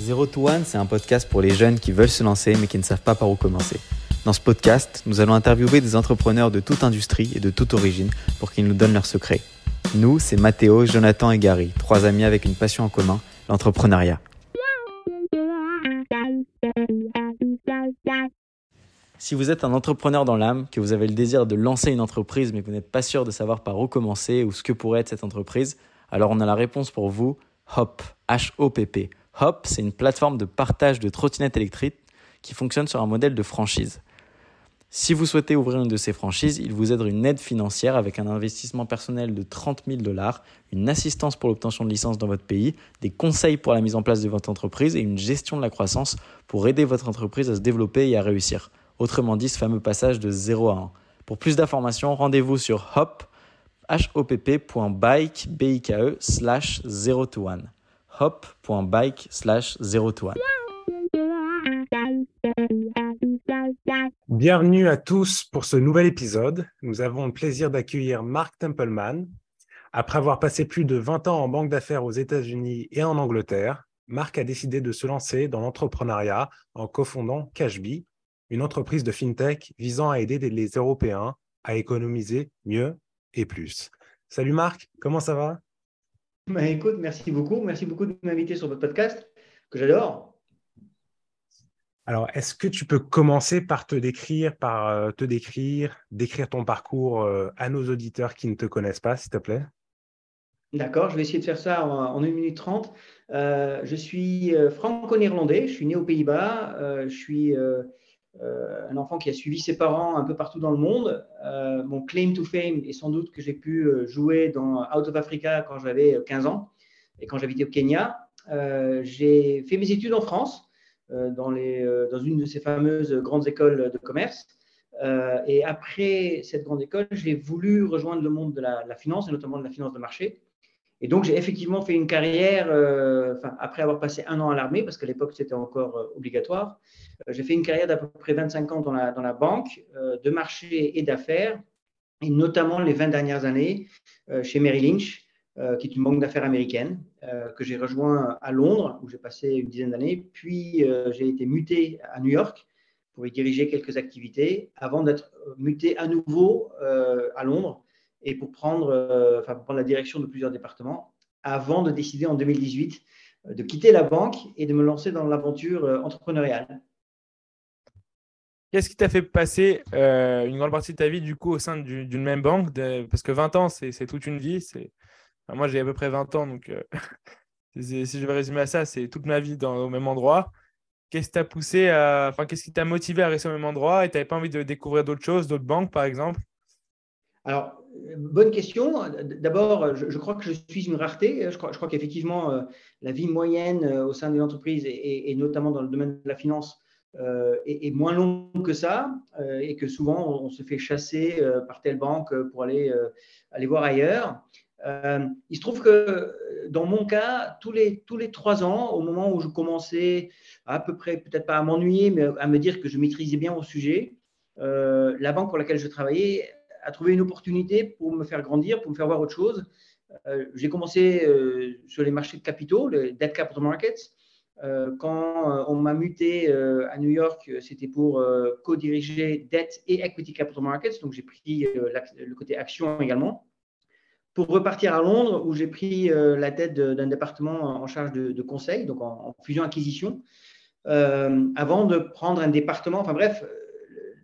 Zero to One, c'est un podcast pour les jeunes qui veulent se lancer mais qui ne savent pas par où commencer. Dans ce podcast, nous allons interviewer des entrepreneurs de toute industrie et de toute origine pour qu'ils nous donnent leurs secrets. Nous, c'est Mathéo, Jonathan et Gary, trois amis avec une passion en commun, l'entrepreneuriat. Si vous êtes un entrepreneur dans l'âme, que vous avez le désir de lancer une entreprise mais que vous n'êtes pas sûr de savoir par où commencer ou ce que pourrait être cette entreprise, alors on a la réponse pour vous, Hop, H-O-P-P. Hop, c'est une plateforme de partage de trottinettes électriques qui fonctionne sur un modèle de franchise. Si vous souhaitez ouvrir une de ces franchises, il vous aide une aide financière avec un investissement personnel de 30 000 dollars, une assistance pour l'obtention de licence dans votre pays, des conseils pour la mise en place de votre entreprise et une gestion de la croissance pour aider votre entreprise à se développer et à réussir. Autrement dit, ce fameux passage de 0 à 1. Pour plus d'informations, rendez-vous sur hop, hopp.bike, B-I-K-E, slash 0 to 1. hop.bike slash 0 to 1. Bienvenue à tous pour ce nouvel épisode. Nous avons le plaisir d'accueillir Mark Templeman. Après avoir passé plus de 20 ans en banque d'affaires aux États-Unis et en Angleterre, Mark a décidé de se lancer dans l'entrepreneuriat en cofondant Cashbee, une entreprise de fintech visant à aider les Européens à économiser mieux et plus. Salut Marc, comment ça va? Bah, Écoute, merci beaucoup. Merci beaucoup de m'inviter sur votre podcast que j'adore. Alors, est-ce que tu peux commencer par te décrire, par euh, te décrire, décrire ton parcours euh, à nos auditeurs qui ne te connaissent pas, s'il te plaît? D'accord, je vais essayer de faire ça en, 1 minute 30. Euh, je suis franco-néerlandais, je suis né aux Pays-Bas, je suis un enfant qui a suivi ses parents un peu partout dans le monde. mon claim to fame est sans doute que j'ai pu jouer dans Out of Africa quand j'avais 15 ans et quand j'habitais au Kenya. j'ai fait mes études en France. Euh, dans, euh, une de ces fameuses grandes écoles de commerce. Euh, et après cette grande école, j'ai voulu rejoindre le monde de la, finance, et notamment de la finance de marché. Et donc, j'ai effectivement fait une carrière, après avoir passé un an à l'armée, parce qu'à l'époque, c'était encore obligatoire, j'ai fait une carrière d'à peu près 25 ans dans la, dans la banque, de marché et d'affaires, et notamment les 20 dernières années chez Merrill Lynch, euh, qui est une banque d'affaires américaine, euh, que j'ai rejoint à Londres, où j'ai passé une dizaine d'années. Puis euh, j'ai été muté à New York pour y diriger quelques activités, avant d'être muté à nouveau à Londres et pour prendre, enfin, pour prendre la direction de plusieurs départements, avant de décider en 2018 de quitter la banque et de me lancer dans l'aventure entrepreneuriale. Qu'est-ce qui t'a fait passer une grande partie de ta vie du coup au sein d'une même banque? Parce que 20 ans, c'est toute une vie. Moi, j'ai à peu près 20 ans, donc euh, si je vais résumer à ça, c'est toute ma vie dans, au même endroit. Qu'est-ce qui t'a poussé à... enfin, qu'est-ce qui t'a motivé à rester au même endroit? Et tu n'avais pas envie de découvrir d'autres choses, d'autres banques, par exemple? Alors, bonne question. D'abord, je, crois que je suis une rareté. Je crois, qu'effectivement, euh, la vie moyenne euh, au sein d'une entreprise et, notamment dans le domaine de la finance est, moins longue que ça et que souvent on, se fait chasser par telle banque pour aller, aller voir ailleurs. Euh, il se trouve que dans mon cas, tous les, tous les trois ans, au moment où je commençais à, peu près, peut-être pas à m'ennuyer, mais à me dire que je maîtrisais bien au sujet, euh, la banque pour laquelle je travaillais a trouvé une opportunité pour me faire grandir, pour me faire voir autre chose. Euh, j'ai commencé sur les marchés de capitaux, les debt capital markets. quand on m'a muté à New York, c'était pour co-diriger debt et equity capital markets. Donc j'ai pris le côté action également pour repartir à Londres, où j'ai pris euh, la tête d'un département en charge de, conseil, donc en, fusion-acquisition, euh, avant de prendre un département. Enfin bref,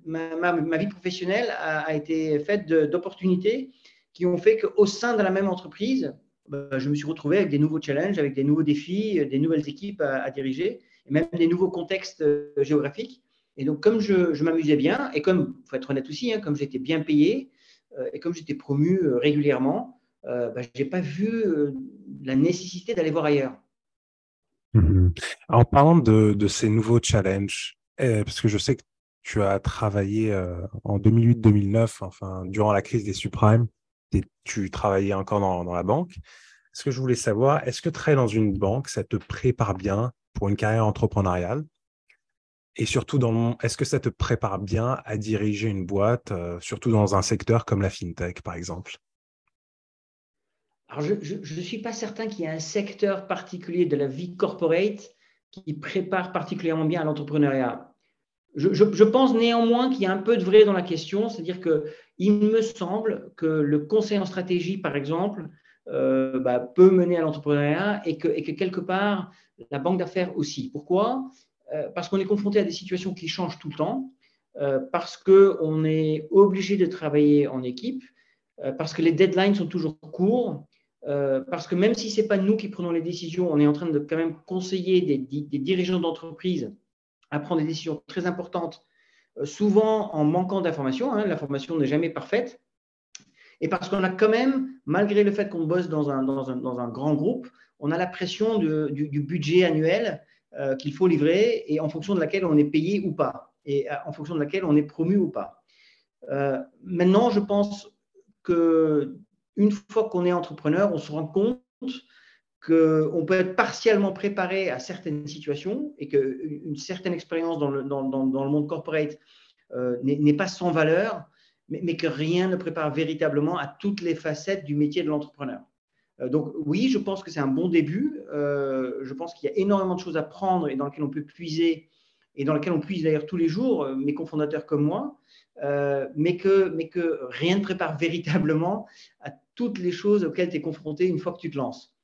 ma, vie professionnelle a, été faite d'opportunités qui ont fait qu'au sein de la même entreprise, bah, je me suis retrouvé avec des nouveaux challenges, avec des nouveaux défis, des nouvelles équipes à, diriger, et même des nouveaux contextes euh, géographiques. Et donc, comme je, m'amusais bien, et comme, il faut être honnête aussi, hein, comme j'étais bien payé, et comme j'étais promu régulièrement, euh, bah, je n'ai pas vu euh, la nécessité d'aller voir ailleurs. Mhm. En parlant de, ces nouveaux challenges, parce que je sais que tu as travaillé euh, en 2008-2009, enfin, durant la crise des subprimes, et tu travaillais encore dans, la banque. Ce que je voulais savoir, est-ce que travailler dans une banque, ça te prépare bien pour une carrière entrepreneuriale? Et surtout, est-ce que ça te prépare bien à diriger une boîte, surtout dans un secteur comme la fintech, par exemple? Alors, je ne suis pas certain qu'il y ait un secteur particulier de la vie corporate qui prépare particulièrement bien à l'entrepreneuriat. Je, pense néanmoins qu'il y a un peu de vrai dans la question, c'est-à-dire qu'il me semble que le conseil en stratégie, par exemple, euh, bah, peut mener à l'entrepreneuriat et que, quelque part, la banque d'affaires aussi. Pourquoi? Euh, Parce qu'on est confronté à des situations qui changent tout le temps, euh, parce qu'on est obligé de travailler en équipe, parce que les deadlines sont toujours courts, parce que même si ce n'est pas nous qui prenons les décisions, on est en train de quand même conseiller des, des dirigeants d'entreprise à prendre des décisions très importantes, euh, souvent en manquant d'informations. Hein, L'information n'est jamais parfaite. Et parce qu'on a quand même, malgré le fait qu'on bosse dans un, dans, un, dans un, grand groupe, on a la pression du, budget annuel euh, qu'il faut livrer et en fonction de laquelle on est payé ou pas, et euh, en fonction de laquelle on est promu ou pas. maintenant, je pense que une fois qu'on est entrepreneur, on se rend compte qu'on peut être partiellement préparé à certaines situations et qu'une certaine expérience dans le, monde corporate euh, n'est pas sans valeur, mais, que rien ne prépare véritablement à toutes les facettes du métier de l'entrepreneur. Euh, donc oui, je pense que c'est un bon début. Euh, je pense qu'il y a énormément de choses à prendre et dans lesquelles on peut puiser, et dans lesquelles on puise d'ailleurs tous les jours, mes cofondateurs comme moi, mais que rien ne prépare véritablement à toutes les choses auxquelles tu es confronté une fois que tu te lances.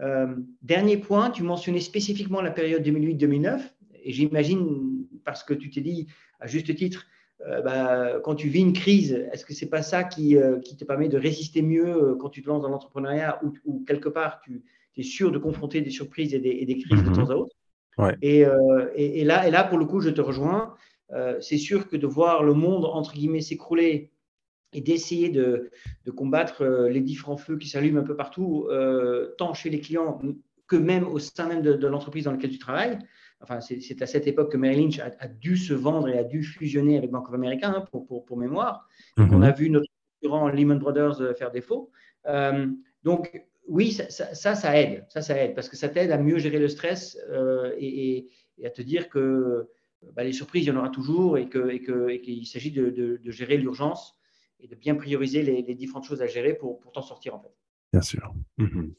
Euh, dernier point, tu mentionnais spécifiquement la période 2008-2009, et j'imagine, parce que tu t'es dit à juste titre, euh, bah, quand tu vis une crise, est-ce que c'est pas ça qui, euh, qui, te permet de résister mieux quand tu te lances dans l'entrepreneuriat ou, quelque part tu es sûr de confronter des surprises et des, crises de mhm. temps à autre? Et, et, là, et là, pour le coup, je te rejoins. c'est sûr que de voir le monde, entre guillemets, s'écrouler et d'essayer de, combattre euh, les différents feux qui s'allument un peu partout, euh, tant chez les clients que même au sein même de, l'entreprise dans laquelle tu travailles. Enfin, c'est à cette époque que Merrill Lynch a, dû se vendre et a dû fusionner avec Bank of America, hein, pour, pour, mémoire. Mhm. On a vu notre concurrent Lehman Brothers euh, faire défaut. donc, oui, ça, ça, aide. Ça, ça aide parce que ça t'aide à mieux gérer le stress et, à te dire que bah, les surprises, il y en aura toujours et qu'il et que, et s'agit de, de, gérer l'urgence et de bien prioriser les, différentes choses à gérer pour, pour t'en sortir en fait. Bien sûr. Mhm.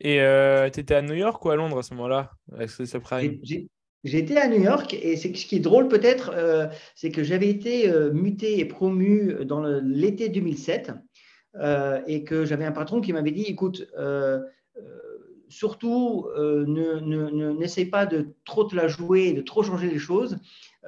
Et euh, tu étais à New York ou à Londres à ce moment-là? J'étais à New York et ce qui est drôle peut-être, euh, c'est que j'avais été euh, muté et promu dans l'été 2007 et que j'avais un patron qui m'avait dit, écoute, surtout n'essaie ne, pas de trop te la jouer, de trop changer les choses.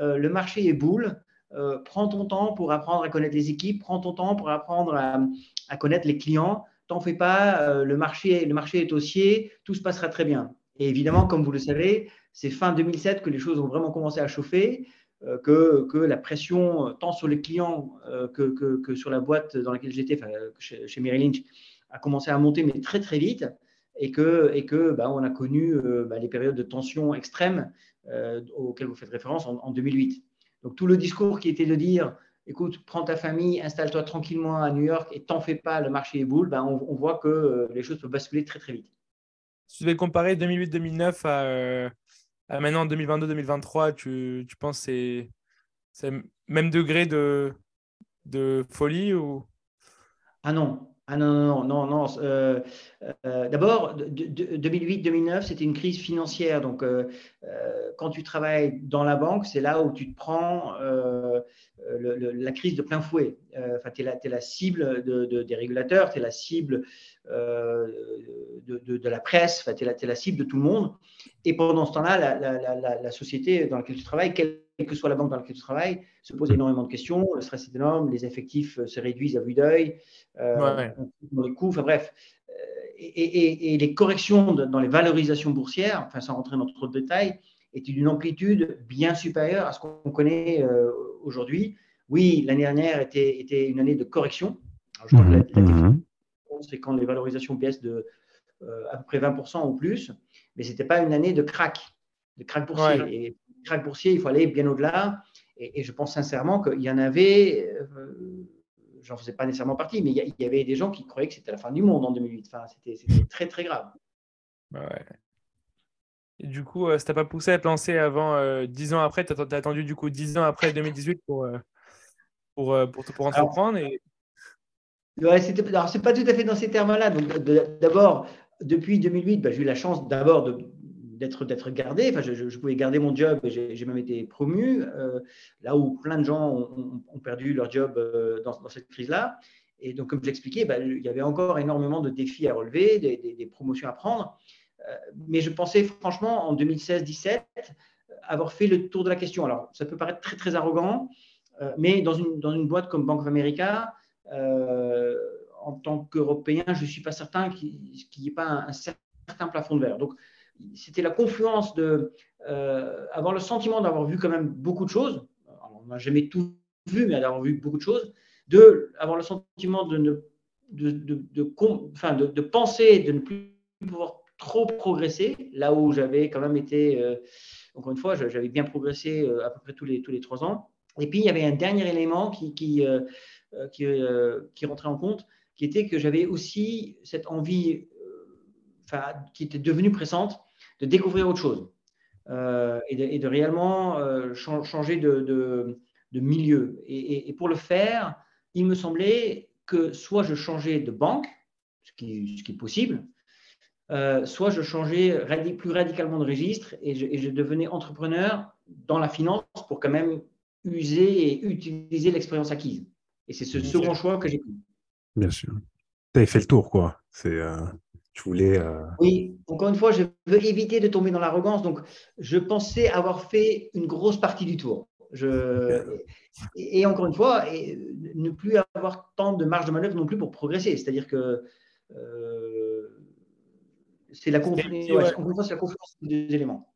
le marché est boule. Euh, prends ton temps pour apprendre à connaître les équipes, prends ton temps pour apprendre à, connaître les clients. T'en fais pas, euh, le, marché, le marché est haussier, tout se passera très bien. Et évidemment, comme vous le savez, c'est fin 2007 que les choses ont vraiment commencé à chauffer, euh, que, que, la pression, tant sur les clients que, que, sur la boîte dans laquelle j'étais, chez, chez Merrill Lynch, a commencé à monter, mais très très vite, et que, et que bah, on a connu bah, les périodes de tension extrême auxquelles vous faites référence en 2008. Donc tout le discours qui était de dire, écoute, prends ta famille, installe-toi tranquillement à New York et t'en fais pas, le marché est boule, ben on, voit que euh, les choses peuvent basculer très très vite. Si tu devais comparer 2008-2009 à, à, maintenant 2022-2023, tu, tu penses que c'est le même degré de, de folie ou? Ah non, ah non, non, non, non. Euh, euh, d'abord, 2008-2009, c'était une crise financière. Donc, euh, quand tu travailles dans la banque, c'est là où tu te prends la crise de plein fouet. Enfin, tu es, la cible des régulateurs, tu es la cible de, la presse, tu es, la cible de tout le monde. Et pendant ce temps-là, la, société dans laquelle tu travailles, quelle que soit la banque dans laquelle tu travailles, se pose énormément de questions. Le stress est énorme, les effectifs se réduisent à vue d'œil, euh, les coûts, enfin bref. Euh, et, les corrections dans les valorisations boursières, enfin sans rentrer dans trop de détails, étaient d'une amplitude bien supérieure à ce qu'on connaît euh, aujourd'hui. Oui, l'année dernière était, était, une année de correction. je crois que la, mmh, mmh. c'est quand les valorisations baissent de à peu près 20% ou plus, mais ce n'était pas une année de crack, de crack boursier. Et crack boursier, il faut aller bien au-delà. Et, je pense sincèrement qu'il y en avait, euh, j'en faisais pas nécessairement partie, mais il y, avait des gens qui croyaient que c'était la fin du monde en 2008. Enfin, c'était très, très grave. Bah et du coup, euh, ça t'a pas poussé à te lancer avant euh, dix 10 ans après? Tu as, attendu du coup 10 ans après 2018 pour, pour, pour, pour, entreprendre et... Ouais, alors, pas tout à fait dans ces termes-là. Donc, d'abord, depuis 2008, bah, j'ai eu la chance d'abord de, d'être gardé. Enfin, je, pouvais garder mon job et j'ai même été promu, là où plein de gens ont, perdu leur job dans, cette crise-là. Et donc, comme je l'expliquais, bah, il y avait encore énormément de défis à relever, des, promotions à prendre. mais je pensais franchement, en 2016-17, avoir fait le tour de la question. Alors, ça peut paraître très, très arrogant, mais dans une, dans une boîte comme Bank of America, en tant qu'Européen, je ne suis pas certain qu'il n'y ait pas un, certain plafond de verre. Donc, c'était la confluence de euh, avoir le sentiment d'avoir vu quand même beaucoup de choses. on n'a jamais tout vu, mais d'avoir vu beaucoup de choses. De avoir le sentiment de, ne, de, de, enfin, de, penser de ne plus pouvoir trop progresser, là où j'avais quand même été, euh, encore une fois, j'avais bien progressé euh, à peu près tous les, tous les trois ans. Et puis, il y avait un dernier élément qui, qui, qui, qui rentrait en compte, qui était que j'avais aussi cette envie, qui était devenue pressante, de découvrir autre chose euh, et, de, réellement euh, changer de, milieu. Et, pour le faire, il me semblait que soit je changeais de banque, ce qui, ce qui est possible, soit je changeais plus radicalement de registre et je, et je, devenais entrepreneur dans la finance pour quand même user et utiliser l'expérience acquise. Et c'est ce second choix que j'ai pris. Bien sûr. Tu avais fait le tour, quoi. C'est, tu voulais. Euh, oui, encore une fois, je veux éviter de tomber dans l'arrogance. Donc, je pensais avoir fait une grosse partie du tour. Je... Et, encore une fois, et ne plus avoir tant de marge de manœuvre non plus pour progresser. C'est-à-dire que euh, c'est la, confluence, la confluence des deux éléments.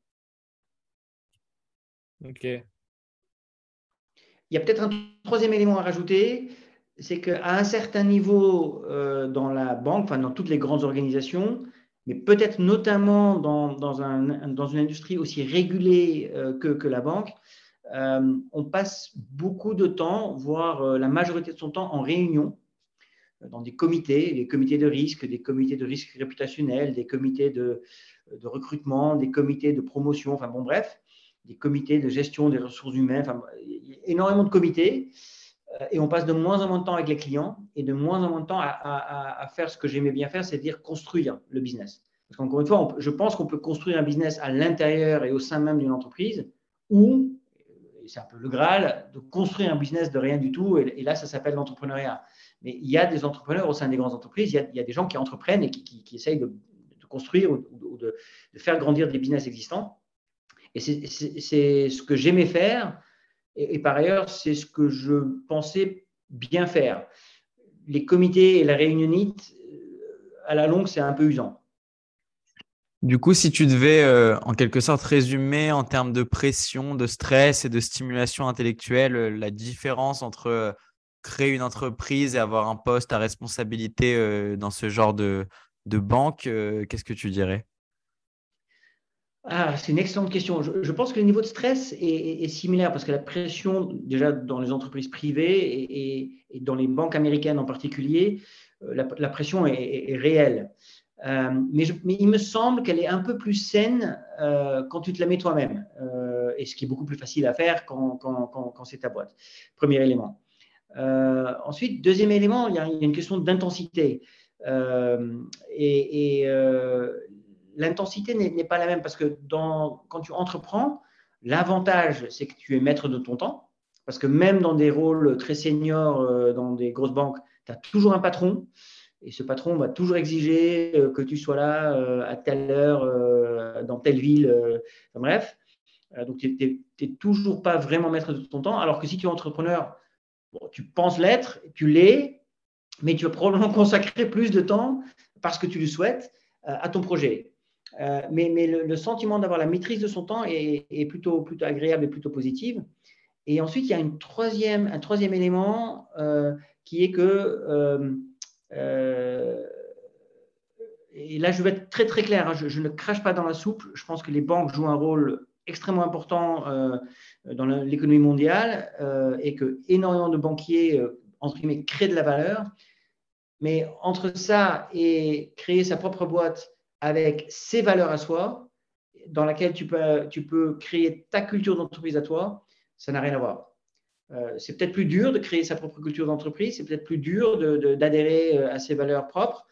Ok. Il y a peut-être un troisième élément à rajouter c'est qu'à un certain niveau euh, dans la banque, enfin dans toutes les grandes organisations, mais peut-être notamment dans, dans, un, dans, une industrie aussi régulée euh, que, la banque, euh, on passe beaucoup de temps, voire la majorité de son temps en réunion, dans des comités, des comités de risque, des comités de risque réputationnel, des comités de, recrutement, des comités de promotion, enfin bon bref, des comités de gestion des ressources humaines, énormément de comités. Euh, et on passe de moins en moins de temps avec les clients et de moins en moins de temps à, faire ce que j'aimais bien faire, c'est-à-dire construire le business. Parce qu'encore une fois, je pense qu'on peut construire un business à l'intérieur et au sein même d'une entreprise ou, c'est un peu le Graal, de construire un business de rien du tout. Et, là, ça s'appelle l'entrepreneuriat. Mais il y a des entrepreneurs au sein des grandes entreprises, il y a, des gens qui entreprennent et qui, essayent de, construire ou, de, de, faire grandir des business existants. Et c'est ce que j'aimais faire et, par ailleurs, c'est ce que je pensais bien faire. Les comités et la réunionite, euh, à la longue, c'est un peu usant. Du coup, si tu devais euh, en quelque sorte résumer en termes de pression, de stress et de stimulation intellectuelle euh, la différence entre créer une entreprise et avoir un poste à responsabilité dans ce genre de banque, qu'est-ce que tu dirais? Ah, c'est une excellente question. Je, pense que le niveau de stress est, similaire parce que la pression, déjà dans les entreprises privées et, dans les banques américaines en particulier, euh, la, pression est, réelle. Euh, mais, il me semble qu'elle est un peu plus saine euh, quand tu te la mets toi-même, et ce qui est beaucoup plus facile à faire quand, c'est ta boîte. Premier élément. ensuite, deuxième élément, il y a, une question d'intensité. et, l'intensité n'est pas la même parce que quand tu entreprends, l'avantage, c'est que tu es maître de ton temps. Parce que même dans des rôles très seniors, euh, dans des grosses banques, tu as toujours un patron. Et ce patron va toujours exiger euh, que tu sois là euh, à telle heure, dans telle ville. bref. donc, tu n'es toujours pas vraiment maître de ton temps. Alors que si tu es entrepreneur, tu penses l'être, tu l'es, mais tu vas probablement consacrer plus de temps, parce que tu le souhaites, à ton projet. Euh, mais, le, sentiment d'avoir la maîtrise de son temps est, plutôt, agréable et plutôt positive. Et ensuite, il y a un troisième élément euh, qui est que, euh, et là je vais être très très clair, hein, je, ne crache pas dans la soupe, je pense que les banques jouent un rôle extrêmement important dans l'économie mondiale et que énormément de banquiers, entre guillemets, créent de la valeur. Mais entre ça et créer sa propre boîte avec ses valeurs à soi, dans laquelle tu peux, tu créer ta culture d'entreprise à toi, ça n'a rien à voir. Euh, c'est peut-être plus dur de créer sa propre culture d'entreprise, c'est peut-être plus dur d'adhérer euh, à ses valeurs propres,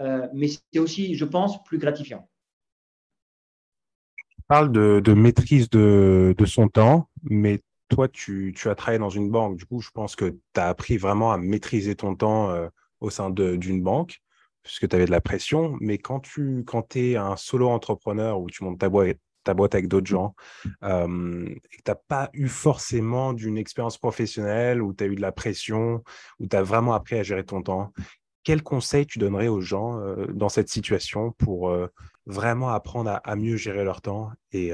euh, mais c'est aussi, je pense, plus gratifiant. parles de, maîtrise de, son temps, mais toi, tu, as travaillé dans une banque. Du coup, je pense que tu as appris vraiment à maîtriser ton temps au sein d'une banque, puisque tu avais de la pression. Mais quand tu quand es un solo entrepreneur où tu montes ta boîte, ta boîte avec d'autres gens, euh, et que tu n'as pas eu forcément d'une expérience professionnelle, où tu as eu de la pression, où tu as vraiment appris à gérer ton temps, quel conseil tu donnerais aux gens euh, dans cette situation pour euh, vraiment apprendre à, mieux gérer leur temps et,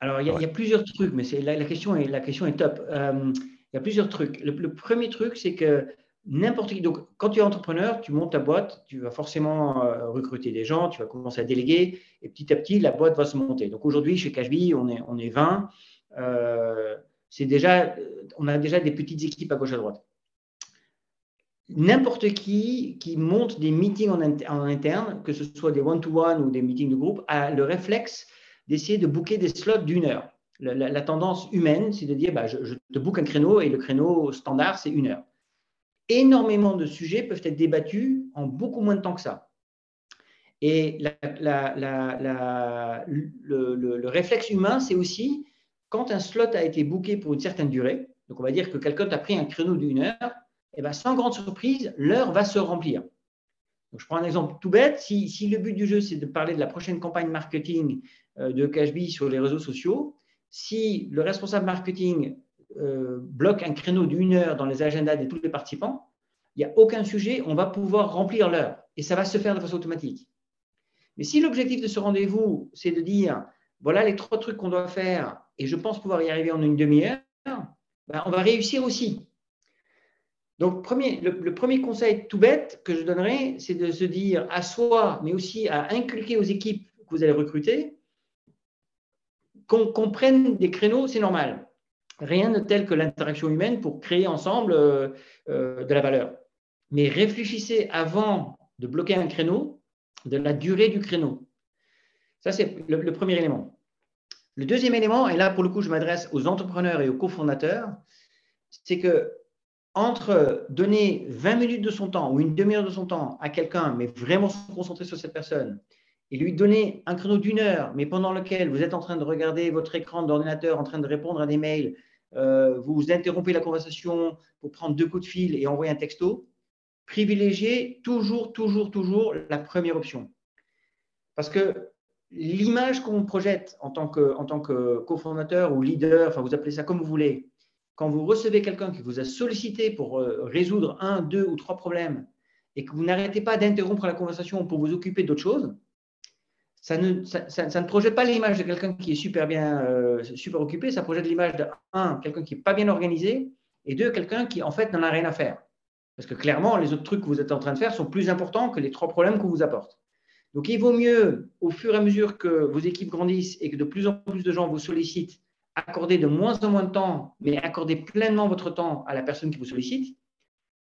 Alors, il y, a plusieurs trucs, mais la, la, question est, la question est top. il y a plusieurs trucs. Le, premier truc, c'est que n'importe qui. Donc, quand tu es entrepreneur, tu montes ta boîte, tu vas forcément recruter des gens, tu vas commencer à déléguer, et petit à petit, la boîte va se monter. Donc, aujourd'hui, chez Cashbee, on est, on est 20. c'est déjà, on a déjà des petites équipes à gauche à droite n'importe qui qui monte des meetings en, interne, que ce soit des one-to-one ou des meetings de groupe, a le réflexe d'essayer de booker des slots d'une heure. La, tendance humaine, c'est de dire bah, je, te book un créneau et le créneau standard, c'est une heure. Énormément de sujets peuvent être débattus en beaucoup moins de temps que ça. Et le, le réflexe humain, c'est aussi quand un slot a été booké pour une certaine durée, donc on va dire que quelqu'un a pris un créneau d'une heure, et eh bien, sans grande surprise, l'heure va se remplir. je prends un exemple tout bête. Si, le but du jeu, c'est de parler de la prochaine campagne marketing euh, de Cashbee sur les réseaux sociaux, si le responsable marketing euh, bloque un créneau d'une heure dans les agendas de tous les participants, il n'y a aucun sujet, on va pouvoir remplir l'heure et ça va se faire de façon automatique. Mais si l'objectif de ce rendez-vous, c'est de dire, voilà les trois trucs qu'on doit faire et je pense pouvoir y arriver en une demi-heure, ben, on va réussir aussi. Donc, le, premier conseil tout bête que je donnerais, c'est de se dire à soi, mais aussi à inculquer aux équipes que vous allez recruter, qu'on prenne des créneaux, c'est normal. Rien de tel que l'interaction humaine pour créer ensemble euh, euh, de la valeur. Mais réfléchissez avant de bloquer un créneau, de la durée du créneau. Ça, c'est le premier élément. Le deuxième élément, et là, pour le coup, je m'adresse aux entrepreneurs et aux cofondateurs, c'est que entre donner 20 minutes de son temps ou une demi-heure de son temps à quelqu'un, mais vraiment se concentrer sur cette personne, et lui donner un créneau d'une heure, mais pendant lequel vous êtes en train de regarder votre écran d'ordinateur, en train de répondre à des mails, euh, vous interrompez la conversation pour prendre deux coups de fil et envoyer un texto, privilégiez toujours, toujours, toujours la première option. Parce que l'image qu'on projette en tant que, tant que cofondateur ou leader, enfin vous appelez ça comme vous voulez, quand vous recevez quelqu'un qui vous a sollicité pour euh, résoudre un, deux ou trois problèmes et que vous n'arrêtez pas d'interrompre la conversation pour vous occuper d'autres choses, ça ne, projette pas l'image de quelqu'un qui est super bien, euh, super occupé, ça projette l'image de, un, quelqu'un qui n'est pas bien organisé, et deux, quelqu'un qui, en fait, n'en a rien à faire. Parce que clairement, les autres trucs que vous êtes en train de faire sont plus importants que les trois problèmes qu'on vous apporte. Donc, il vaut mieux, au fur et à mesure que vos équipes grandissent et que de plus en plus de gens vous sollicitent, accorder de moins en moins de temps, mais accorder pleinement votre temps à la personne qui vous sollicite,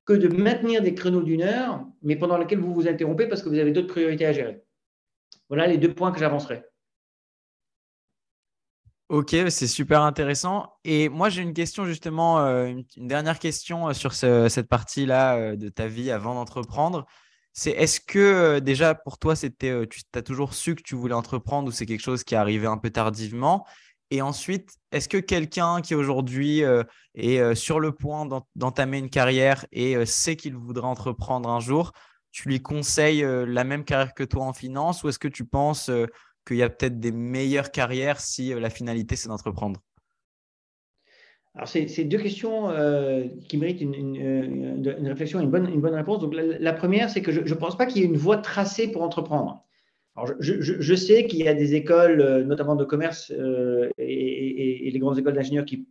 que de maintenir des créneaux d'une heure, mais pendant lesquels vous vous interrompez parce que vous avez d'autres priorités à gérer. Voilà les deux points que j'avancerai. Ok, c'est super intéressant. Et moi, j'ai une question justement, euh, une dernière question euh, sur cette partie-là euh, de ta vie avant d'entreprendre. C'est est-ce que déjà pour toi, tu as toujours su que tu voulais entreprendre ou c'est quelque chose qui est arrivé un peu tardivement? Et ensuite, est-ce que quelqu'un qui aujourd'hui est sur le point d'entamer une carrière et sait qu'il voudrait entreprendre un jour, tu lui conseilles la même carrière que toi en finance ou est-ce que tu penses qu'il y a peut-être des meilleures carrières si la finalité c'est d'entreprendre? Alors, c'est deux questions qui méritent une, réflexion et une bonne, réponse. Donc, la première, c'est que je ne pense pas qu'il y ait une voie tracée pour entreprendre je, sais qu'il y a des écoles, euh, notamment de commerce euh, et, les grandes écoles d'ingénieurs, qui,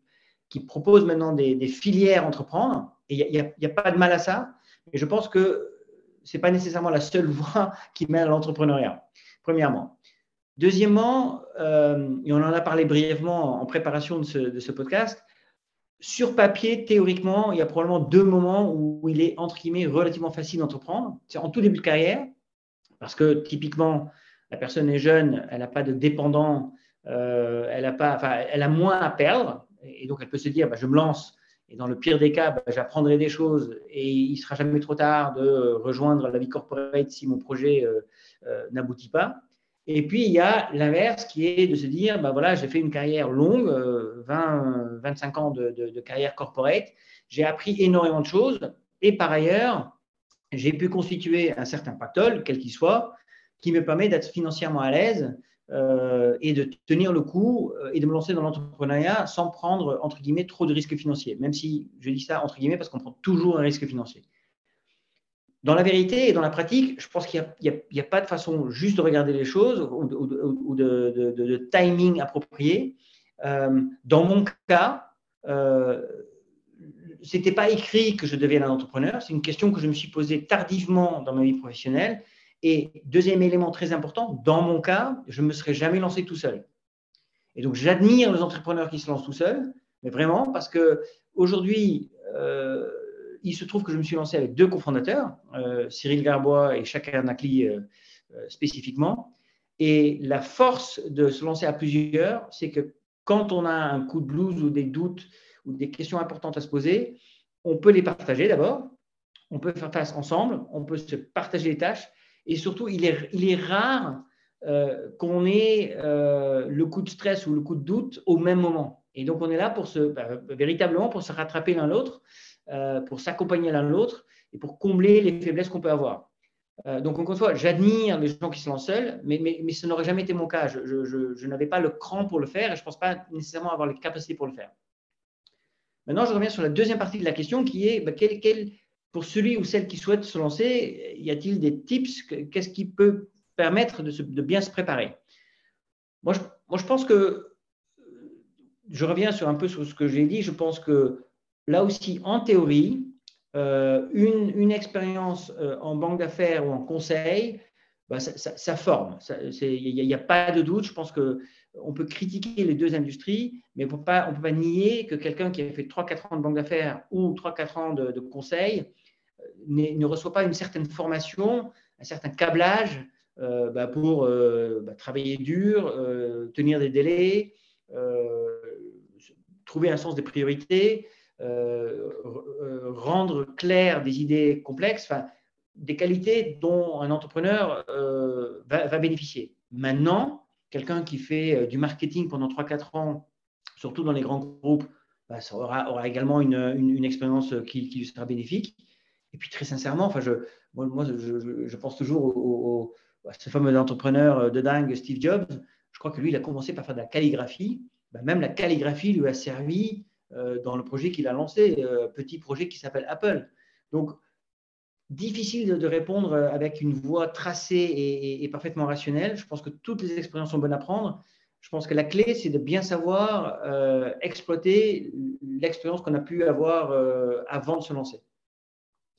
proposent maintenant des, filières entreprendre. Et il n'y a, pas de mal à ça. Mais je pense que ce n'est pas nécessairement la seule voie qui mène à l'entrepreneuriat, premièrement. Deuxièmement, euh, et on en a parlé brièvement en préparation de ce, podcast, sur papier, théoriquement, il y a probablement deux moments où il est, entre guillemets, relativement facile d'entreprendre. C'est en tout début de carrière, parce que typiquement, la personne est jeune, elle n'a pas de dépendant, euh, elle, a pas, elle a moins à perdre, et donc elle peut se dire, bah, je me lance, et dans le pire des cas, bah, j'apprendrai des choses, et il ne sera jamais trop tard de rejoindre la vie corporate si mon projet euh, euh, n'aboutit pas. Et puis, il y a l'inverse qui est de se dire, ben voilà, j'ai fait une carrière longue, 20, 25 ans de carrière corporate, j'ai appris énormément de choses, et par ailleurs, j'ai pu constituer un certain pactole, quel qu'il soit, qui me permet d'être financièrement à l'aise euh, et de tenir le coup euh, et de me lancer dans l'entrepreneuriat sans prendre, entre guillemets, trop de risques financiers, même si je dis ça entre guillemets parce qu'on prend toujours un risque financier. Dans la vérité et dans la pratique, je pense qu'il n'y a, pas de façon juste de regarder les choses ou, de, timing approprié. Euh, dans mon cas, euh, ce n'était pas écrit que je devienne un entrepreneur, c'est une question que je me suis posée tardivement dans ma vie professionnelle et deuxième élément très important, dans mon cas, je ne me serais jamais lancé tout seul. Et donc, j'admire les entrepreneurs qui se lancent tout seuls, mais vraiment parce que aujourd'hui, euh, il se trouve que je me suis lancé avec deux cofondateurs, euh, Cyril Garbois et Chaka Nakli euh, spécifiquement. Et la force de se lancer à plusieurs, c'est que quand on a un coup de blues ou des doutes ou des questions importantes à se poser, on peut les partager d'abord, on peut faire face ensemble, on peut se partager les tâches et surtout, il est, rare euh, qu'on ait euh, le coup de stress ou le coup de doute au même moment. Et donc, on est là pour se, bah, véritablement pour se rattraper l'un l'autre, euh, pour s'accompagner l'un l'autre et pour combler les faiblesses qu'on peut avoir. donc, encore une fois, j'admire les gens qui se lancent seuls, mais, mais, mais ce n'aurait jamais été mon cas. Je, je, je, n'avais pas le cran pour le faire et je ne pense pas nécessairement avoir les capacités pour le faire. Maintenant, je reviens sur la deuxième partie de la question qui est bah, quel, quel, pour celui ou celle qui souhaite se lancer, y a-t-il des tips? Qu'est-ce qui peut permettre de, bien se préparer? Moi je, pense que, je reviens sur un peu sur ce que j'ai dit, je pense que là aussi, en théorie, euh, une, expérience euh, en banque d'affaires ou en conseil, bah, ça, forme. Il n'y a, pas de doute. Je pense qu'on peut critiquer les deux industries, mais on ne peut pas nier que quelqu'un qui a fait 3-4 ans de banque d'affaires ou 3-4 ans de conseil ne reçoit pas une certaine formation, un certain câblage euh, bah, pour euh, bah, travailler dur, euh, tenir des délais, trouver un sens des priorités, rendre clair des idées complexes, des qualités dont un entrepreneur va, bénéficier. Maintenant, quelqu'un qui fait du marketing pendant 3-4 ans, surtout dans les grands groupes, bah, aura, également une, expérience qui, qui, sera bénéfique. Et puis très sincèrement, enfin, je, moi, je, pense toujours à ce fameux entrepreneur de dingue, Steve Jobs. Je crois que lui, il a commencé par faire de la calligraphie. Ben, même la calligraphie lui a servi euh, dans le projet qu'il a lancé, euh, petit projet qui s'appelle Apple. Donc, difficile de, répondre avec une voix tracée et, parfaitement rationnelle. Je pense que toutes les expériences sont bonnes à prendre. Je pense que la clé, c'est de bien savoir euh, exploiter l'expérience qu'on a pu avoir avant de se lancer.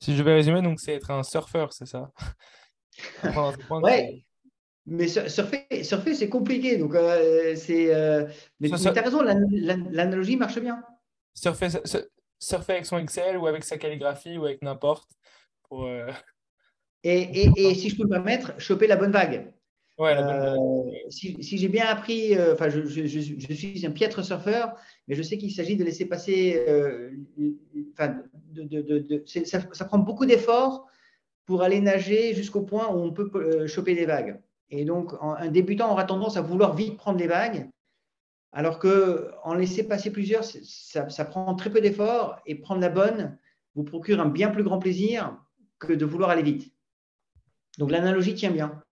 Si je vais résumer, donc c'est être un surfeur, c'est ça? Ouais. Mais surfer, surfer c'est compliqué. Donc, euh, c'est, euh, mais tu as raison, l'analogie marche bien. Surfer, surfer avec son Excel ou avec sa calligraphie ou avec n'importe. Pour, euh, et, et, et, si je peux me permettre, choper la bonne vague. Ouais, la bonne vague. Si, si j'ai bien appris, enfin, je, je, je, je, suis un piètre surfeur, mais je sais qu'il s'agit de laisser passer. Enfin, ça, prend beaucoup d'efforts pour aller nager jusqu'au point où on peut euh, choper des vagues. Et donc, un débutant aura tendance à vouloir vite prendre les vagues, alors qu'en laisser passer plusieurs, ça, prend très peu d'efforts et prendre la bonne vous procure un bien plus grand plaisir que de vouloir aller vite. Donc, l'analogie tient bien.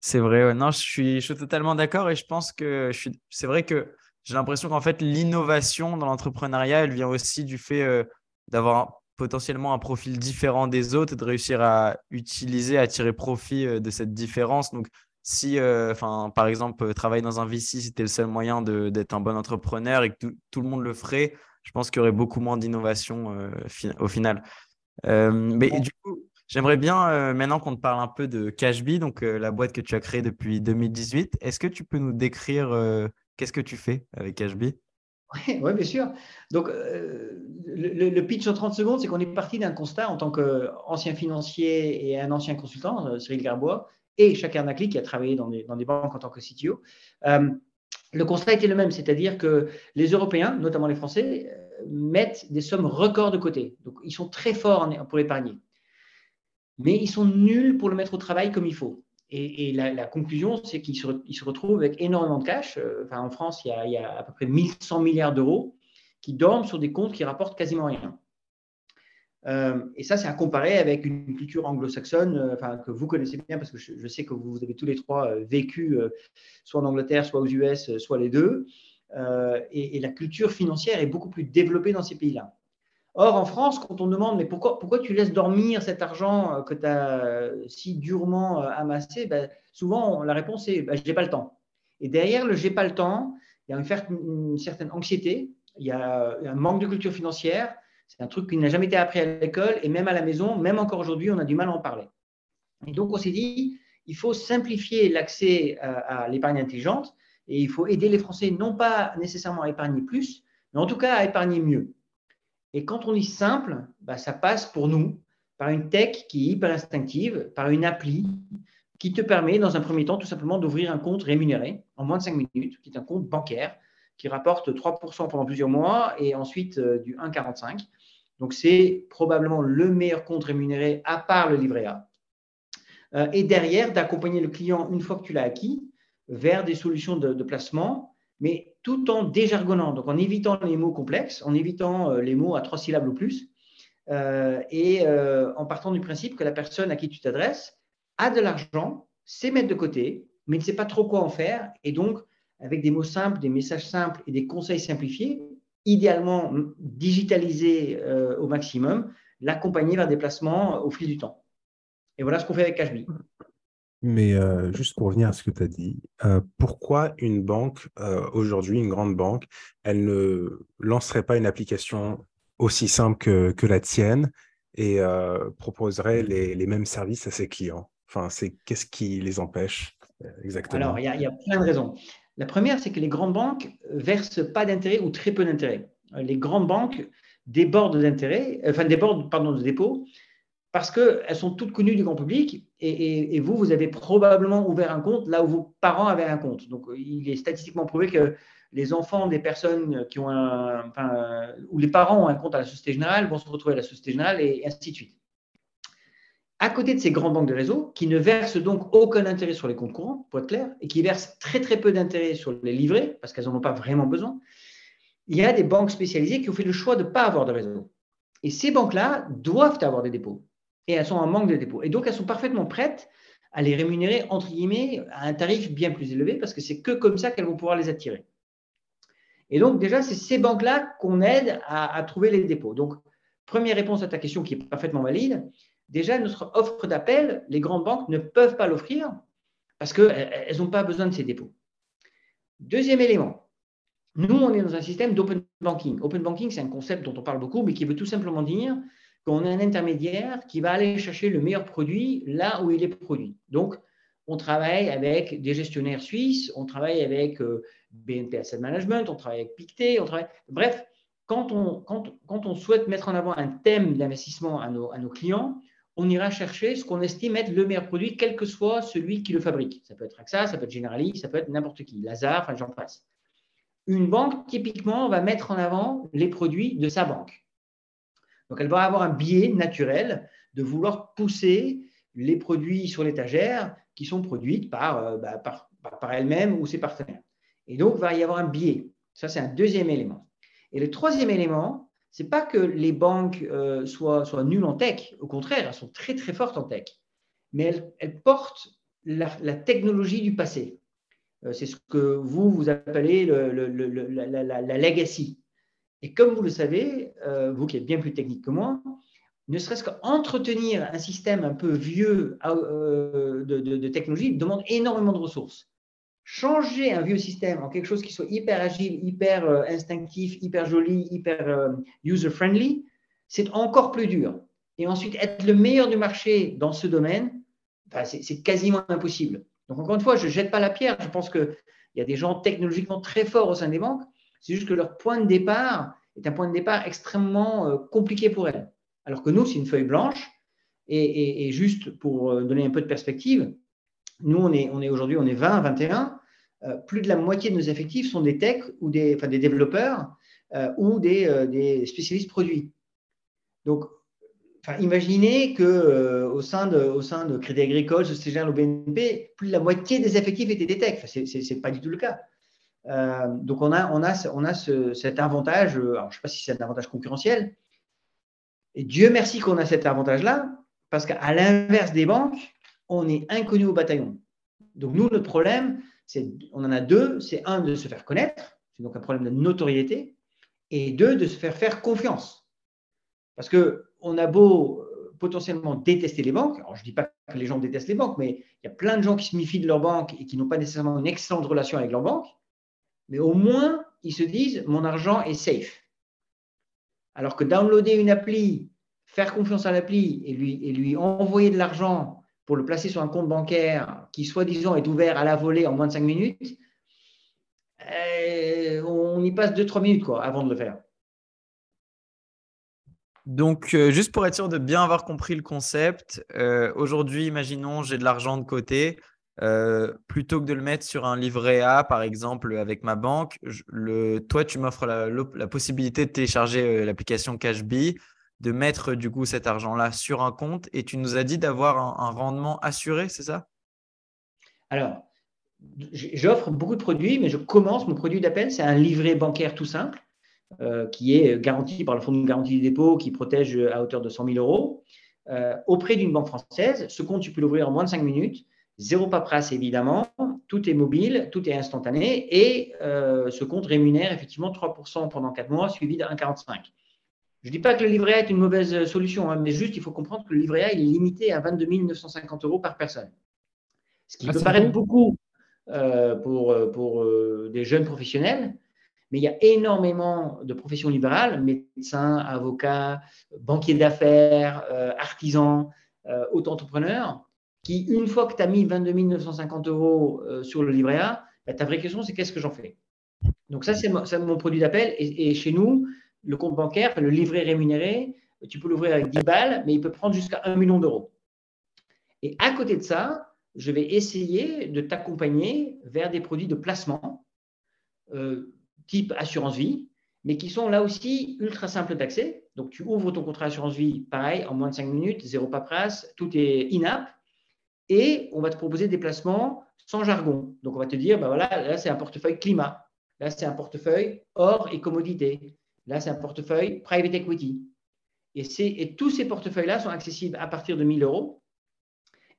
C'est vrai, non, je suis, je suis totalement d'accord et je pense que c'est vrai que j'ai l'impression qu'en fait, l'innovation dans l'entrepreneuriat, elle vient aussi du fait euh, d'avoir potentiellement un profil différent des autres et de réussir à utiliser, à tirer profit euh, de cette différence. Donc, si, euh, par exemple, euh, travailler dans un VC, c'était le seul moyen d'être un bon entrepreneur et que tout, le monde le ferait, je pense qu'il y aurait beaucoup moins d'innovation au final. mais du coup, j'aimerais bien, maintenant qu'on te parle un peu de Cashbee, donc la boîte que tu as créée depuis 2018, est-ce que tu peux nous décrire qu'est-ce que tu fais avec Cashbee oui, bien sûr. Donc, euh, le, pitch en 30 secondes, c'est qu'on est parti d'un constat en tant qu'ancien financier et un ancien consultant, euh, Cyril Garbois, et Chaka Nakli, qui a travaillé dans des, banques en tant que CTO. Euh, le constat était le même, c'est-à-dire que les Européens, notamment les Français, mettent des sommes records de côté. Donc, ils sont très forts pour épargner. Mais ils sont nuls pour le mettre au travail comme il faut. Et, la, conclusion, c'est qu'ils se, retrouvent avec énormément de cash. Enfin, en France, il y, a, à peu près 1100 milliards d'euros qui dorment sur des comptes qui rapportent quasiment rien. Euh, et ça, c'est à comparer avec une culture anglo-saxonne euh, que vous connaissez bien parce que je, sais que vous avez tous les trois euh, vécu soit en Angleterre, soit aux US, soit les deux. Et, la culture financière est beaucoup plus développée dans ces pays-là. Or, en France, quand on demande mais pourquoi, pourquoi tu laisses dormir cet argent que tu as si durement amassé, ben, souvent la réponse est ben, je n'ai pas le temps. Et derrière le j'ai pas le temps, il y a une certaine anxiété, il y a un manque de culture financière c'est un truc qui n'a jamais été appris à l'école et même à la maison, même encore aujourd'hui, on a du mal à en parler. Et donc, on s'est dit, il faut simplifier l'accès à, l'épargne intelligente et il faut aider les Français non pas nécessairement à épargner plus, mais en tout cas à épargner mieux. Et quand on dit simple, bah, ça passe pour nous par une tech qui est hyper instinctive, par une appli qui te permet, dans un premier temps, tout simplement d'ouvrir un compte rémunéré en moins de 5 minutes, qui est un compte bancaire qui rapporte 3% pendant plusieurs mois et ensuite euh, du 1,45. Donc, c'est probablement le meilleur compte rémunéré à part le livret A. Euh, et derrière, d'accompagner le client, une fois que tu l'as acquis, vers des solutions de, placement, mais tout en déjargonnant, donc en évitant les mots complexes, en évitant euh, les mots à trois syllabes ou plus, et en partant du principe que la personne à qui tu t'adresses a de l'argent, sait mettre de côté, mais ne sait pas trop quoi en faire, et donc avec des mots simples, des messages simples et des conseils simplifiés, idéalement digitalisés euh, au maximum, l'accompagner vers des placements au fil du temps. Et voilà ce qu'on fait avec Cashbee. Mais euh, juste pour revenir à ce que tu as dit, euh, pourquoi une banque, aujourd'hui, une grande banque, elle ne lancerait pas une application aussi simple que, que la tienne et proposerait les, les, mêmes services à ses clients? Enfin, c'est qu'est-ce qui les empêche exactement Alors, il y, y, a plein de raisons. La première, c'est que les grandes banques versent pas d'intérêt ou très peu d'intérêt. Les grandes banques débordent d'intérêt, enfin débordent pardon, de dépôts parce qu'elles sont toutes connues du grand public et, vous, vous avez probablement ouvert un compte là où vos parents avaient un compte. Donc, il est statistiquement prouvé que les enfants des personnes qui ont un, enfin, où les parents ont un compte à la Société Générale vont se retrouver à la Société Générale et ainsi de suite à côté de ces grandes banques de réseau, qui ne versent donc aucun intérêt sur les comptes courants, pour être clair, et qui versent très très peu d'intérêt sur les livrets, parce qu'elles n'en ont pas vraiment besoin, il y a des banques spécialisées qui ont fait le choix de ne pas avoir de réseau. Et ces banques-là doivent avoir des dépôts. Et elles sont en manque de dépôts. Et donc, elles sont parfaitement prêtes à les rémunérer, entre guillemets, à un tarif bien plus élevé, parce que c'est que comme ça qu'elles vont pouvoir les attirer. Et donc, déjà, c'est ces banques-là qu'on aide à, à trouver les dépôts. Donc, première réponse à ta question qui est parfaitement valide, déjà, notre offre d'appel, les grandes banques ne peuvent pas l'offrir parce qu'elles n'ont pas besoin de ces dépôts. Deuxième élément, nous, on est dans un système d'open banking. Open banking, c'est un concept dont on parle beaucoup, mais qui veut tout simplement dire qu'on a un intermédiaire qui va aller chercher le meilleur produit là où il est produit. Donc, on travaille avec des gestionnaires suisses, on travaille avec euh, BNP Asset Management, on travaille avec Pictet, on travaille. Bref, quand on, souhaite mettre en avant un thème d'investissement à nos, à nos clients, on ira chercher ce qu'on estime être le meilleur produit, quel que soit celui qui le fabrique. Ça peut être AXA, ça peut être Generali, ça peut être n'importe qui, Lazare, enfin j'en passe. Une banque, typiquement, va mettre en avant les produits de sa banque. Donc, elle va avoir un biais naturel de vouloir pousser les produits sur l'étagère qui sont produits par, euh, bah, par, par elle-même ou ses partenaires. Et donc, il va y avoir un biais. Ça, c'est un deuxième élément. Et le troisième élément, n'est pas que les banques euh, soient, nulles en tech. Au contraire, elles sont très, très fortes en tech. Mais elles, portent la, technologie du passé. Euh, c'est ce que vous, vous appelez le, la, legacy. Et comme vous le savez, euh, vous qui êtes bien plus technique que moi, ne serait-ce qu'entretenir un système un peu vieux de, de technologie demande énormément de ressources changer un vieux système en quelque chose qui soit hyper agile, hyper euh, instinctif, hyper joli, hyper euh, user-friendly, c'est encore plus dur. Et ensuite, être le meilleur du marché dans ce domaine, c'est quasiment impossible. Donc, encore une fois, je ne jette pas la pierre. Je pense qu'il y a des gens technologiquement très forts au sein des banques. C'est juste que leur point de départ est un point de départ extrêmement euh, compliqué pour elles. Alors que nous, c'est une feuille blanche. Et, juste pour donner un peu de perspective, nous, on est, aujourd'hui, on est 20, 21. Euh, plus de la moitié de nos effectifs sont des techs ou des, développeurs euh, ou des, euh, spécialistes produits. Donc, imaginez que au, sein de, Crédit Agricole, Société Générale ou BNP, plus de la moitié des effectifs étaient des techs. Enfin, ce n'est pas du tout le cas. Donc, on a, on a, on a cet avantage, alors, je ne sais pas si c'est un avantage concurrentiel, et Dieu merci qu'on a cet avantage-là, parce qu'à l'inverse des banques, on est inconnu au bataillon. Donc nous, notre problème, c'est, on en a deux. C'est un, de se faire connaître, c'est donc un problème de notoriété, et deux, de se faire faire confiance. Parce qu'on a beau euh, potentiellement détester les banques, alors je ne dis pas que les gens détestent les banques, mais il y a plein de gens qui se méfient de leur banque et qui n'ont pas nécessairement une excellente relation avec leur banque, mais au moins, ils se disent, mon argent est safe. Alors que downloader une appli, faire confiance à l'appli et lui, envoyer de l'argent pour le placer sur un compte bancaire qui, soi-disant, est ouvert à la volée en moins de 5 minutes, euh, on y passe 2-3 minutes quoi, avant de le faire. Donc, euh, juste pour être sûr de bien avoir compris le concept, euh, aujourd'hui, imaginons, j'ai de l'argent de côté. Plutôt que de le mettre sur un livret A, par exemple, avec ma banque, toi, tu m'offres la, possibilité de télécharger l'application Cashbee de mettre du coup cet argent-là sur un compte et tu nous as dit d'avoir un, rendement assuré, c'est ça? Alors, j'offre beaucoup de produits, mais je commence, mon produit d'appel, c'est un livret bancaire tout simple euh, qui est garanti par le fonds de garantie du dépôt qui protège à hauteur de 100 000 euros euh, auprès d'une banque française. Ce compte, tu peux l'ouvrir en moins de 5 minutes. Zéro paperasse, évidemment. Tout est mobile, tout est instantané. Et euh, ce compte rémunère effectivement 3% pendant 4 mois, suivi de 1,45. Je ne dis pas que le livret A est une mauvaise solution, hein, mais juste il faut comprendre que le livret A est limité à 22 950 euros par personne. Ce qui ah, peut paraître beaucoup euh, pour, euh, pour euh, des jeunes professionnels, mais il y a énormément de professions libérales, médecins, avocats, banquiers d'affaires, artisans, auto-entrepreneurs, qui, une fois que tu as mis 22 950 euros sur le livret A, bah, ta vraie question, c'est qu'est-ce que j'en fais? Donc ça, c'est mon, produit d'appel. et, chez nous, le compte bancaire, le livret rémunéré, tu peux l'ouvrir avec 10 balles, mais il peut prendre jusqu'à 1 million d'euros. Et à côté de ça, je vais essayer de t'accompagner vers des produits de placement euh, type assurance vie, mais qui sont là aussi ultra simples d'accès. Donc, tu ouvres ton contrat assurance vie, pareil, en moins de 5 minutes, zéro paperasse, tout est in-app. Et on va te proposer des placements sans jargon. Donc, on va te dire, ben voilà, là, c'est un portefeuille climat. Là, c'est un portefeuille or et commodité. Là, c'est un portefeuille private equity. Et, et tous ces portefeuilles-là sont accessibles à partir de 1000 euros.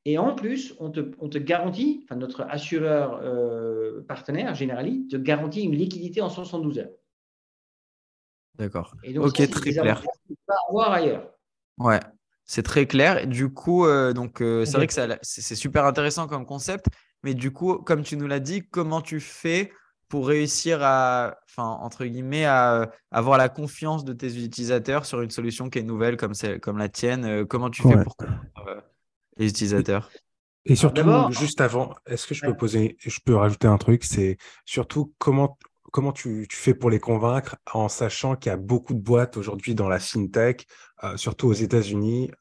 Et en plus, on te, garantit, enfin notre assureur euh, partenaire, Generali, te garantit une liquidité en 72 heures. D'accord. Ok, très clair. Pas voir ailleurs. Ouais, c'est très clair. Du coup, euh, donc euh, c'est vrai que c'est super intéressant comme concept. Mais du coup, comme tu nous l'as dit, comment tu fais pour réussir à, enfin, entre guillemets, à, euh, avoir la confiance de tes utilisateurs sur une solution qui est nouvelle comme, comme la tienne? Euh, Comment tu fais pour euh, les utilisateurs? Et surtout, juste avant, est-ce que je peux poser, je peux rajouter un truc, c'est surtout comment comment tu, tu, fais pour les convaincre en sachant qu'il y a beaucoup de boîtes aujourd'hui dans la fintech, surtout aux États-Unis,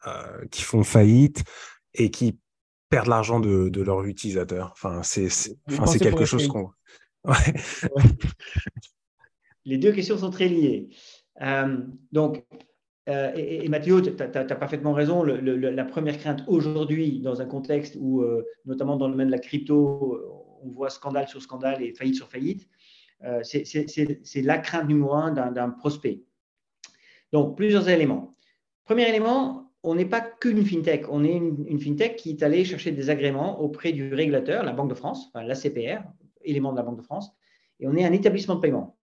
qui font faillite et qui perdent l'argent de, de leurs utilisateurs. Enfin, c'est enfin, quelque chose qu'on Les deux questions sont très liées. Euh, donc, euh, et, Mathieu, tu as, parfaitement raison. la première crainte aujourd'hui, dans un contexte où, euh, notamment dans le domaine de la crypto, on voit scandale sur scandale et faillite sur faillite, c'est la crainte numéro un d'un prospect. Donc, plusieurs éléments. Premier élément, on n'est pas qu'une fintech. On est une, fintech qui est allée chercher des agréments auprès du régulateur, la Banque de France, l'ACPR, élément de la Banque de France, et on est un établissement de paiement.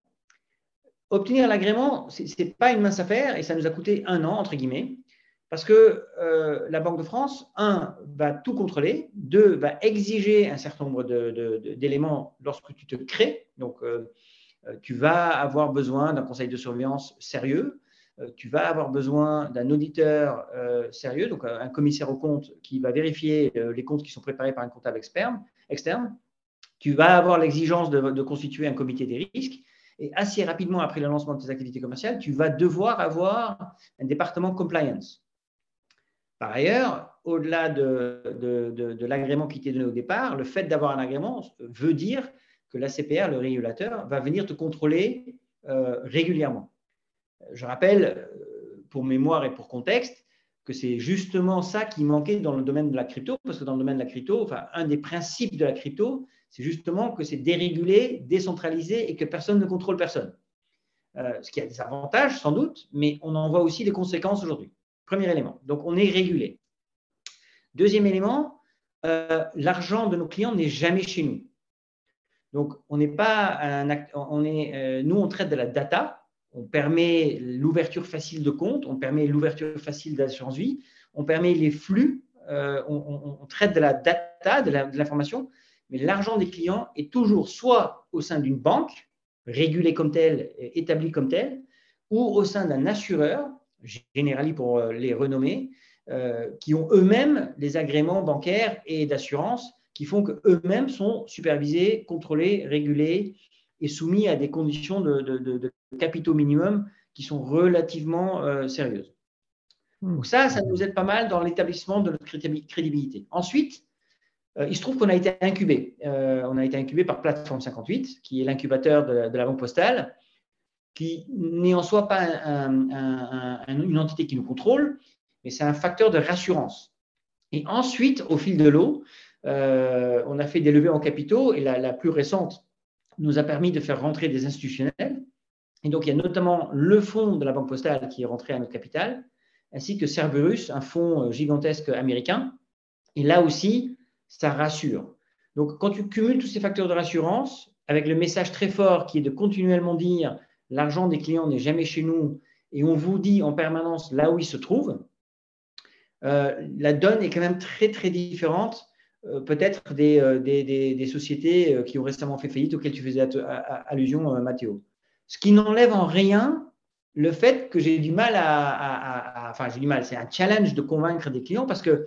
Obtenir l'agrément, ce n'est pas une mince affaire et ça nous a coûté un an, entre guillemets, parce que euh, la Banque de France, un, va tout contrôler, deux, va exiger un certain nombre d'éléments lorsque tu te crées. Donc, euh, euh, tu vas avoir besoin d'un conseil de surveillance sérieux, tu vas avoir besoin d'un auditeur sérieux, donc un commissaire au compte qui va vérifier les comptes qui sont préparés par un comptable externe, externe tu vas avoir l'exigence de, constituer un comité des risques. Et assez rapidement après le lancement de tes activités commerciales, tu vas devoir avoir un département compliance. Par ailleurs, au-delà de, l'agrément qui t'est donné au départ, le fait d'avoir un agrément veut dire que la CPR, le régulateur, va venir te contrôler euh, régulièrement. Je rappelle, euh, pour mémoire et pour contexte, que c'est justement ça qui manquait dans le domaine de la crypto, parce que dans le domaine de la crypto, enfin, un des principes de la crypto, c'est justement que c'est dérégulé, décentralisé et que personne ne contrôle personne. Euh, ce qui a des avantages sans doute, mais on en voit aussi des conséquences aujourd'hui. Premier élément. Donc on est régulé. Deuxième élément, euh, l'argent de nos clients n'est jamais chez nous. Donc on n'est pas un on est, euh, nous on traite de la data, on permet l'ouverture facile de compte, on permet l'ouverture facile d'assurance vie, on permet les flux, on, traite de la data, de l'information, mais l'argent des clients est toujours soit au sein d'une banque, régulé comme tel, établi comme tel, ou au sein d'un assureur, Generali pour euh, les renommer, euh, qui ont eux-mêmes les agréments bancaires et d'assurance qui font qu'eux-mêmes sont supervisés, contrôlés, régulés et soumis à des conditions de, capitaux minimum qui sont relativement euh, sérieuses. Hmm. Donc ça, ça nous aide pas mal dans l'établissement de notre crédibilité. Ensuite, euh, il se trouve qu'on a été incubé. Euh, on a été incubé par Plateforme 58, qui est l'incubateur de, la Banque Postale, qui n'est en soi pas une entité qui nous contrôle, mais c'est un facteur de rassurance. Et ensuite, au fil de l'eau, euh, on a fait des levées en capitaux et la, plus récente nous a permis de faire rentrer des institutionnels. Et donc, il y a notamment le fonds de la Banque Postale qui est rentré à notre capital, ainsi que Cerberus, un fonds gigantesque américain. Et là aussi, ça rassure. Donc, quand tu cumules tous ces facteurs de rassurance, avec le message très fort qui est de continuellement dire l'argent des clients n'est jamais chez nous et on vous dit en permanence là où il se trouve, euh, la donne est quand même très, très différente euh, peut-être des, euh, des, sociétés qui ont récemment fait faillite auxquelles tu faisais allusion, Mathéo. Ce qui n'enlève en rien le fait que j'ai du mal à, enfin j'ai du mal, c'est un challenge de convaincre des clients parce que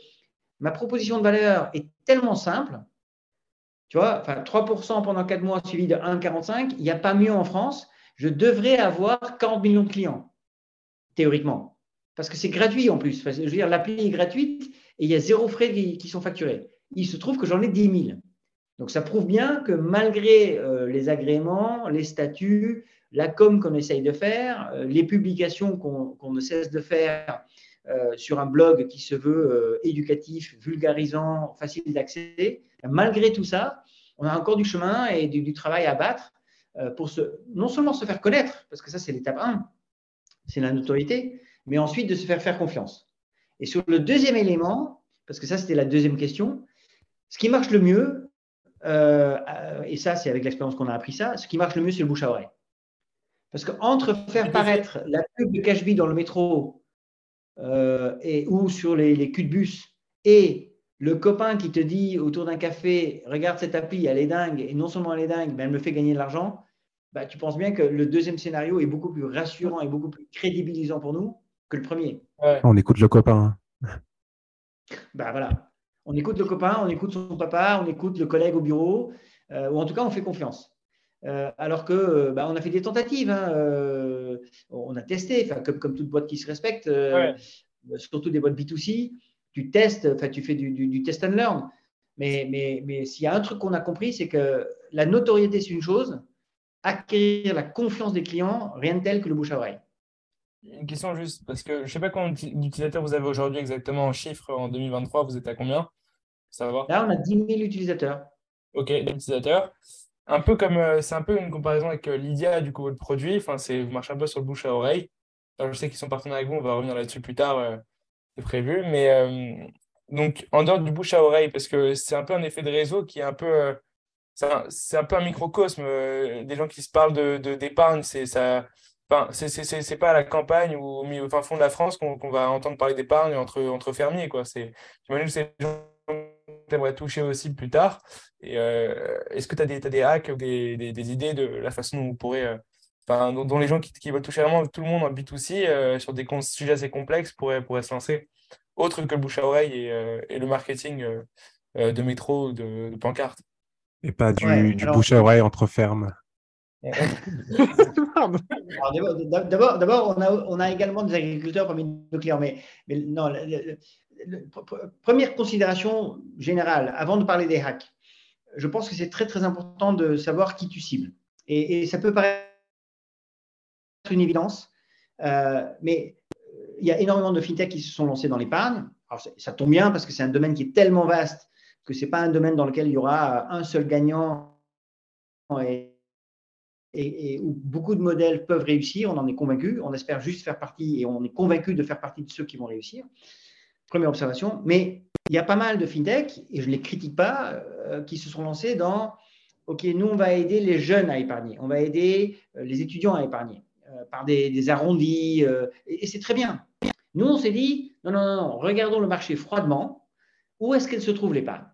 ma proposition de valeur est tellement simple. Tu vois, enfin, 3% pendant 4 mois suivi de 1,45, il n'y a pas mieux en France. Je devrais avoir 40 millions de clients, théoriquement. Parce que c'est gratuit en plus. je veux dire, l'appli est gratuite et il y a zéro frais qui, sont facturés. Il se trouve que j'en ai 10 000. Donc ça prouve bien que malgré euh, les agréments, les statuts, la com qu'on essaye de faire, euh, les publications qu'on ne cesse de faire euh, sur un blog qui se veut éducatif, vulgarisant, facile d'accès. Malgré tout ça, on a encore du chemin et du, travail à battre pour se, non seulement se faire connaître, parce que ça c'est l'étape 1, c'est la notoriété, mais ensuite de se faire faire confiance. Et sur le deuxième élément, parce que ça c'était la deuxième question, ce qui marche le mieux, et ça c'est avec l'expérience qu'on a appris ça, ce qui marche le mieux c'est le bouche à oreille. Parce qu'entre faire paraître la pub de cash dans le métro euh, et, ou sur les, les culs de bus, et le copain qui te dit autour d'un café, regarde cette appli, elle est dingue, et non seulement elle est dingue, mais elle me fait gagner de l'argent, bah, tu penses bien que le deuxième scénario est beaucoup plus rassurant et beaucoup plus crédibilisant pour nous que le premier. On écoute le copain. Bah voilà. On écoute le copain, on écoute son papa, on écoute le collègue au bureau, euh, ou en tout cas on fait confiance. Euh, alors que euh, bah, on a fait des tentatives, hein, euh, on a testé, comme, comme toute boîte qui se respecte, surtout des boîtes B2C, tu testes, tu fais du, test and learn. Mais, mais, mais s'il y a un truc qu'on a compris, c'est que la notoriété, c'est une chose, acquérir la confiance des clients, rien de tel que le bouche à oreille. Une question juste, parce que je ne sais pas combien d'utilisateurs vous avez aujourd'hui exactement en chiffres en 2023, vous êtes à combien? Ça va Là, on a 10 000 utilisateurs. Ok, utilisateurs. Un peu comme euh, c'est un peu une comparaison avec euh, Lydia du coup votre produit. Enfin c'est vous marchez un peu sur le bouche à oreille. Je sais qu'ils sont partenaires avec vous on va revenir là-dessus plus tard euh, c'est prévu. Mais donc en dehors du bouche à oreille parce que c'est un peu un effet de réseau qui est un peu c'est un, peu un microcosme des gens qui se parlent de d'épargne c'est ça Enfin, c'est pas à la campagne ou au, fin fond de la France qu'on va entendre parler d'épargne entre, entre fermiers. J'imagine que c'est des gens tu aimerais toucher aussi plus tard. Euh, est-ce que tu as, des, hacks ou des, des, idées de la façon dont vous pourrez, euh, dont, les gens qui, qui, veulent toucher vraiment tout le monde en B2C euh, sur des sujets assez complexes pourraient, pourraient se lancer, autre que le bouche à oreille et, et le marketing de métro, de, de pancarte? Et pas du, du bouche à oreille entre fermes. D'abord, on a, on a, également des agriculteurs parmi nos clients, mais, mais non, première considération générale, avant de parler des hacks, je pense que c'est très très important de savoir qui tu cibles. Et, ça peut paraître une évidence, euh, mais il y a énormément de fintechs qui se sont lancés dans l'épargne. Ça tombe bien parce que c'est un domaine qui est tellement vaste que ce n'est pas un domaine dans lequel il y aura un seul gagnant et, et, où beaucoup de modèles peuvent réussir. On en est convaincu. On espère juste faire partie et on est convaincu de faire partie de ceux qui vont réussir. Première observation. Mais il y a pas mal de fintechs, et je ne les critique pas, euh, qui se sont lancés dans OK, nous, on va aider les jeunes à épargner. On va aider euh, les étudiants à épargner euh, par des, arrondis. et, c'est très bien. Nous, on s'est dit non, non, non, regardons le marché froidement. Où est-ce qu'elle se trouve l'épargne?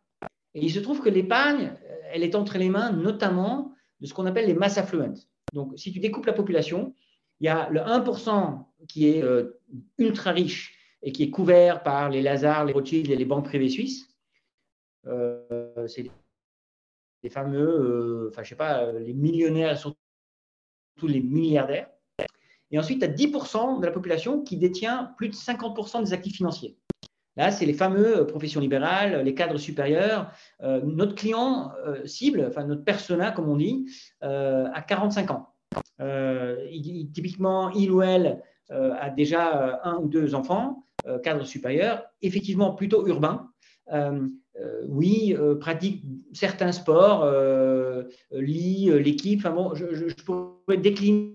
Et il se trouve que l'épargne, elle est entre les mains notamment de ce qu'on appelle les mass affluents. Donc, si tu découpes la population, il y a le 1% qui est ultra riche et qui est couvert par les Lazare, les Rothschild et les banques privées suisses. Euh, c'est les fameux, euh, enfin, je sais pas, les millionnaires, surtout les milliardaires. Et ensuite, tu as 10% de la population qui détient plus de 50% des actifs financiers. Là, c'est les fameux professions libérales, les cadres supérieurs. Euh, notre client cible, enfin notre persona, comme on dit, a 45 ans. typiquement, il ou elle a déjà un ou deux enfants. Euh, cadre supérieur, effectivement plutôt urbain. Euh, euh, oui, pratique certains sports, lit l'équipe. Enfin bon, je, pourrais décliner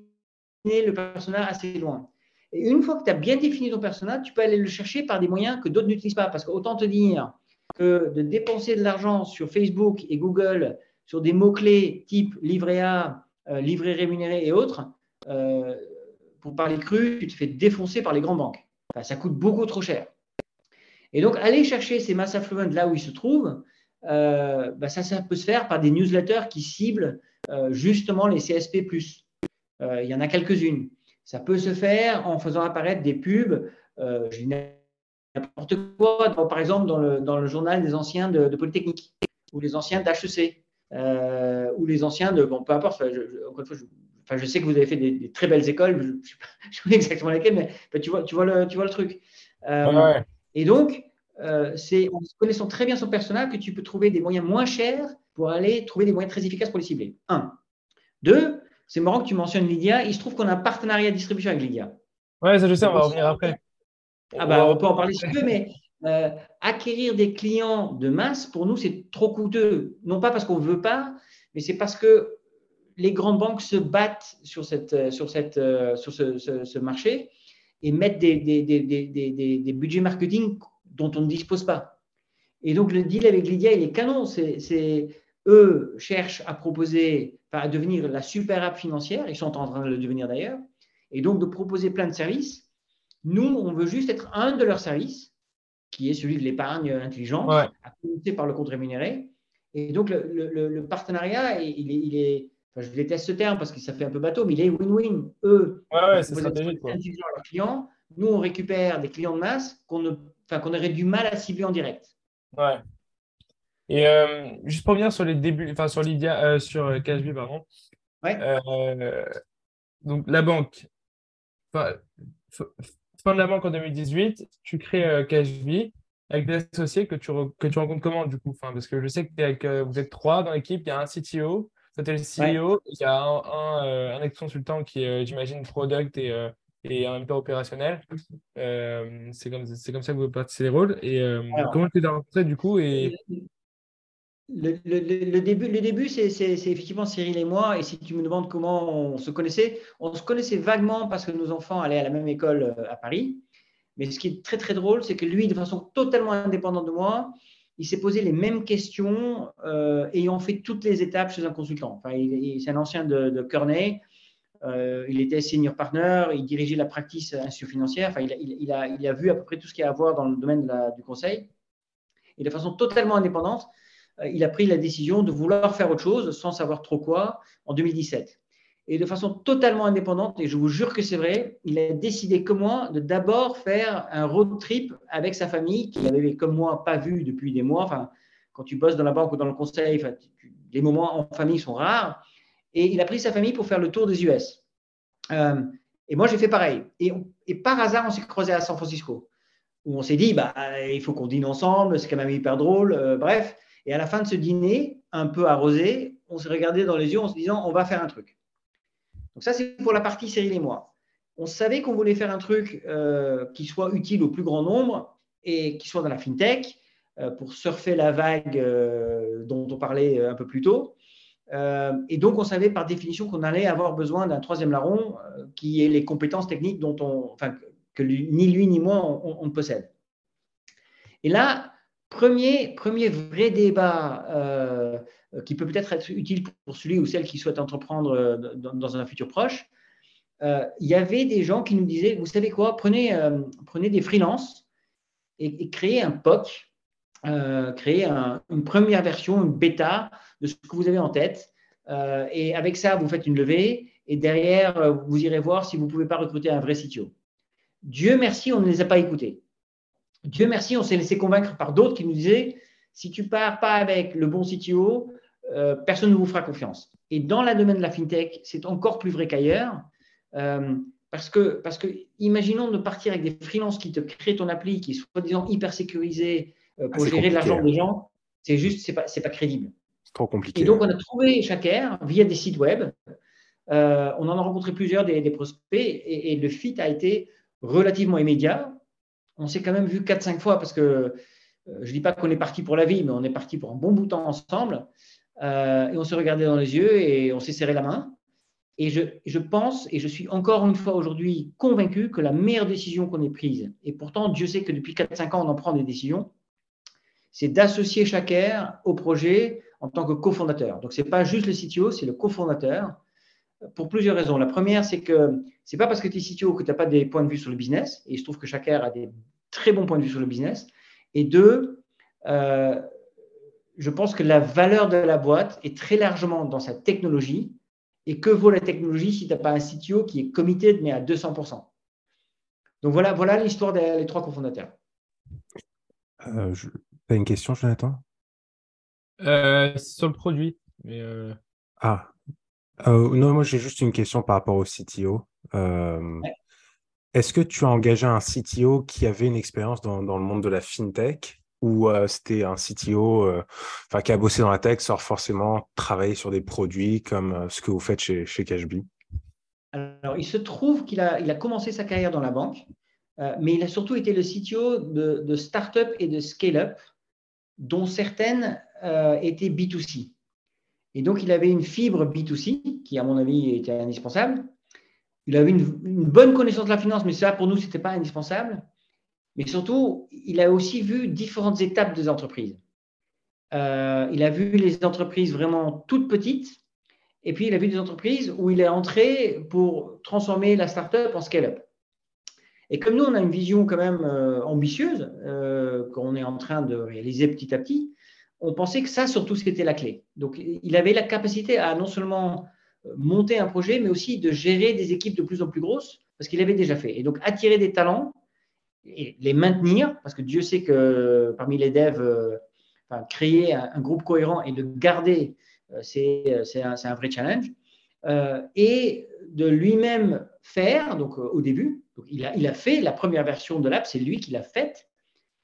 le personnage assez loin. Et une fois que tu as bien défini ton personnage, tu peux aller le chercher par des moyens que d'autres n'utilisent pas. Parce qu'autant te dire que de dépenser de l'argent sur Facebook et Google sur des mots-clés type livret A, livret rémunéré et autres, pour parler cru, tu te fais défoncer par les grandes banques ça coûte beaucoup trop cher. Et donc, aller chercher ces mass affluents là où ils se trouvent, euh, bah, ça, ça, peut se faire par des newsletters qui ciblent euh, justement les CSP. Euh, il y en a quelques-unes. Ça peut se faire en faisant apparaître des pubs, je dis n'importe quoi, par exemple dans le, dans le, journal des anciens de, Polytechnique, ou les anciens d'HEC, ou les anciens de, bon, peu importe, encore une fois, je, Enfin, je sais que vous avez fait des, très belles écoles, je ne sais pas exactement lesquelles, mais tu, vois, tu, vois le, tu vois le truc. Euh, et donc, euh, c'est en connaissant très bien son personnage que tu peux trouver des moyens moins chers pour aller trouver des moyens très efficaces pour les cibler. Un. Deux, c'est marrant que tu mentionnes Lydia. Il se trouve qu'on a un partenariat de distribution avec Lydia. Ouais, ça je sais, on va revenir après. Ah bah, on peut en parler si tu veux, mais euh, acquérir des clients de masse, pour nous, c'est trop coûteux. Non pas parce qu'on ne veut pas, mais c'est parce que les grandes banques se battent sur, cette, euh, sur, cette, euh, sur ce, marché et mettent des, des, budgets marketing dont on ne dispose pas. Et donc, le deal avec Lydia, il est canon. C'est, eux cherchent à proposer, à devenir la super app financière. Ils sont en train de le devenir d'ailleurs. Et donc, de proposer plein de services. Nous, on veut juste être un de leurs services, qui est celui de l'épargne intelligente, à commencer par le compte rémunéré. Et donc, le, partenariat, il est, il est je déteste ce terme parce que ça fait un peu bateau, mais il est win-win. Eux, ouais, c'est stratégique. leurs clients. Nous, on récupère des clients de masse qu'on qu'on aurait du mal à cibler en direct. Ouais. Et euh, juste pour revenir sur les débuts, enfin sur Lydia, euh, sur Cashby, pardon. Ouais. Euh, donc la banque, fin, de la banque en 2018, tu crées Cashby avec des associés que tu, que tu rencontres comment du coup? Enfin, Parce que je sais que avec, vous êtes trois dans l'équipe, il y a un CTO, c'était le CEO. Il y a un, euh, ex-consultant qui est, j'imagine, product et, euh, et en même temps opérationnel. Euh, c'est comme, comme ça que vous partez les rôles. Et comment tu l'as rencontré du coup? Et... Le, début, le début c'est, effectivement Cyril et moi. Et si tu me demandes comment on se connaissait, on se connaissait vaguement parce que nos enfants allaient à la même école à Paris. Mais ce qui est très très drôle, c'est que lui, de façon totalement indépendante de moi, il s'est posé les mêmes questions euh, ayant fait toutes les étapes chez un consultant. Enfin, c'est un ancien de, de Kearney. Euh, il était senior partner, il dirigeait la practice institution financière. Enfin, il, a, il, vu à peu près tout ce qu'il y a à voir dans le domaine du conseil. Et de façon totalement indépendante, euh, il a pris la décision de vouloir faire autre chose sans savoir trop quoi en 2017 et de façon totalement indépendante, et je vous jure que c'est vrai, il a décidé comme moi de d'abord faire un road trip avec sa famille, qu'il avait comme moi pas vu depuis des mois. Enfin, quand tu bosses dans la banque ou dans le conseil, les moments en famille sont rares. Et il a pris sa famille pour faire le tour des US. Euh, et moi, j'ai fait pareil. Et, par hasard, on s'est croisé à San Francisco, où on s'est dit, bah, il faut qu'on dîne ensemble, c'est quand même hyper drôle. Euh, bref. Et à la fin de ce dîner, un peu arrosé, on s'est regardé dans les yeux en se disant, on va faire un truc. Donc ça, c'est pour la partie Cyril et moi. on savait qu'on voulait faire un truc qui soit utile au plus grand nombre et qui soit dans la fintech pour surfer la vague dont on parlait un peu plus tôt. et donc, on savait par définition qu'on allait avoir besoin d'un troisième larron qui ait les compétences techniques dont on, enfin, que ni lui ni moi on, on possède. Et là, premier, vrai débat euh, qui peut peut-être être utile pour celui ou celle qui souhaite entreprendre euh, dans, un futur proche, euh, il y avait des gens qui nous disaient, vous savez quoi, prenez, prenez des freelances et, créez un POC, créez une première version, une bêta de ce que vous avez en tête. et avec ça, vous faites une levée et derrière, vous irez voir si vous ne pouvez pas recruter un vrai CTO. Dieu merci, on ne les a pas écoutés. Dieu merci, on s'est laissé convaincre par d'autres qui nous disaient si tu pars pas avec le bon CTO, euh, personne ne vous fera confiance. Et dans le domaine de la fintech, c'est encore plus vrai qu'ailleurs. Euh, parce que, parce que, imaginons de partir avec des freelances qui te créent ton appli, qui sont soi-disant hyper sécurisés euh, pour ah, gérer l'argent des gens, c'est juste, c'est pas, pas crédible. C'est trop compliqué. Et donc, on a trouvé Shaker via des sites web. on en a rencontré plusieurs des, prospects et, et, le fit a été relativement immédiat. On s'est quand même vu 4-5 fois parce que euh, je ne dis pas qu'on est parti pour la vie, mais on est parti pour un bon bout de temps ensemble. Euh, et on s'est regardé dans les yeux et on s'est serré la main. Et je, pense, et je suis encore une fois aujourd'hui convaincu que la meilleure décision qu'on ait prise, et pourtant Dieu sait que depuis 4-5 ans on en prend des décisions, c'est d'associer Shaker au projet en tant que cofondateur. Donc ce n'est pas juste le CTO, c'est le cofondateur pour plusieurs raisons. La première, c'est que ce n'est pas parce que tu es CTO que tu n'as pas des points de vue sur le business. Et je trouve que Shaker a des très bons points de vue sur le business. Et deux, euh, je pense que la valeur de la boîte est très largement dans sa technologie. Et que vaut la technologie si tu n'as pas un CTO qui est committed, mais à 200% Donc voilà, voilà l'histoire des trois cofondateurs. Euh, tu as une question, Jonathan? Euh, Sur le produit. Mais euh, Ah, euh, non, moi j'ai juste une question par rapport au CTO. Euh, est-ce que tu as engagé un CTO qui avait une expérience dans, le monde de la fintech ou euh, c'était un CTO qui a bossé dans la tech sans forcément travailler sur des produits comme ce que vous faites chez, chez Cashbee Alors, il se trouve qu'il a, il a commencé sa carrière dans la banque, mais il a surtout été le CTO de, de start-up et de scale-up, dont certaines étaient B2C. Et donc, il avait une fibre B2C qui, à mon avis, était indispensable. Il avait une, bonne connaissance de la finance, mais ça, pour nous, ce n'était pas indispensable. Mais surtout, il a aussi vu différentes étapes des entreprises. Euh, il a vu les entreprises vraiment toutes petites, et puis il a vu des entreprises où il est entré pour transformer la startup en scale-up. Et comme nous, on a une vision quand même euh, ambitieuse, euh, qu'on est en train de réaliser petit à petit, on pensait que ça, surtout, c'était la clé. Donc, il avait la capacité à non seulement euh, monter un projet, mais aussi de gérer des équipes de plus en plus grosses, parce qu'il avait déjà fait. Et donc, attirer des talents et les maintenir, parce que Dieu sait que parmi les devs, euh, créer un, groupe cohérent et de garder, euh, c'est un, vrai challenge. et de lui-même faire, donc au début, il, a, il a fait la première version de l'app, c'est lui qui l'a faite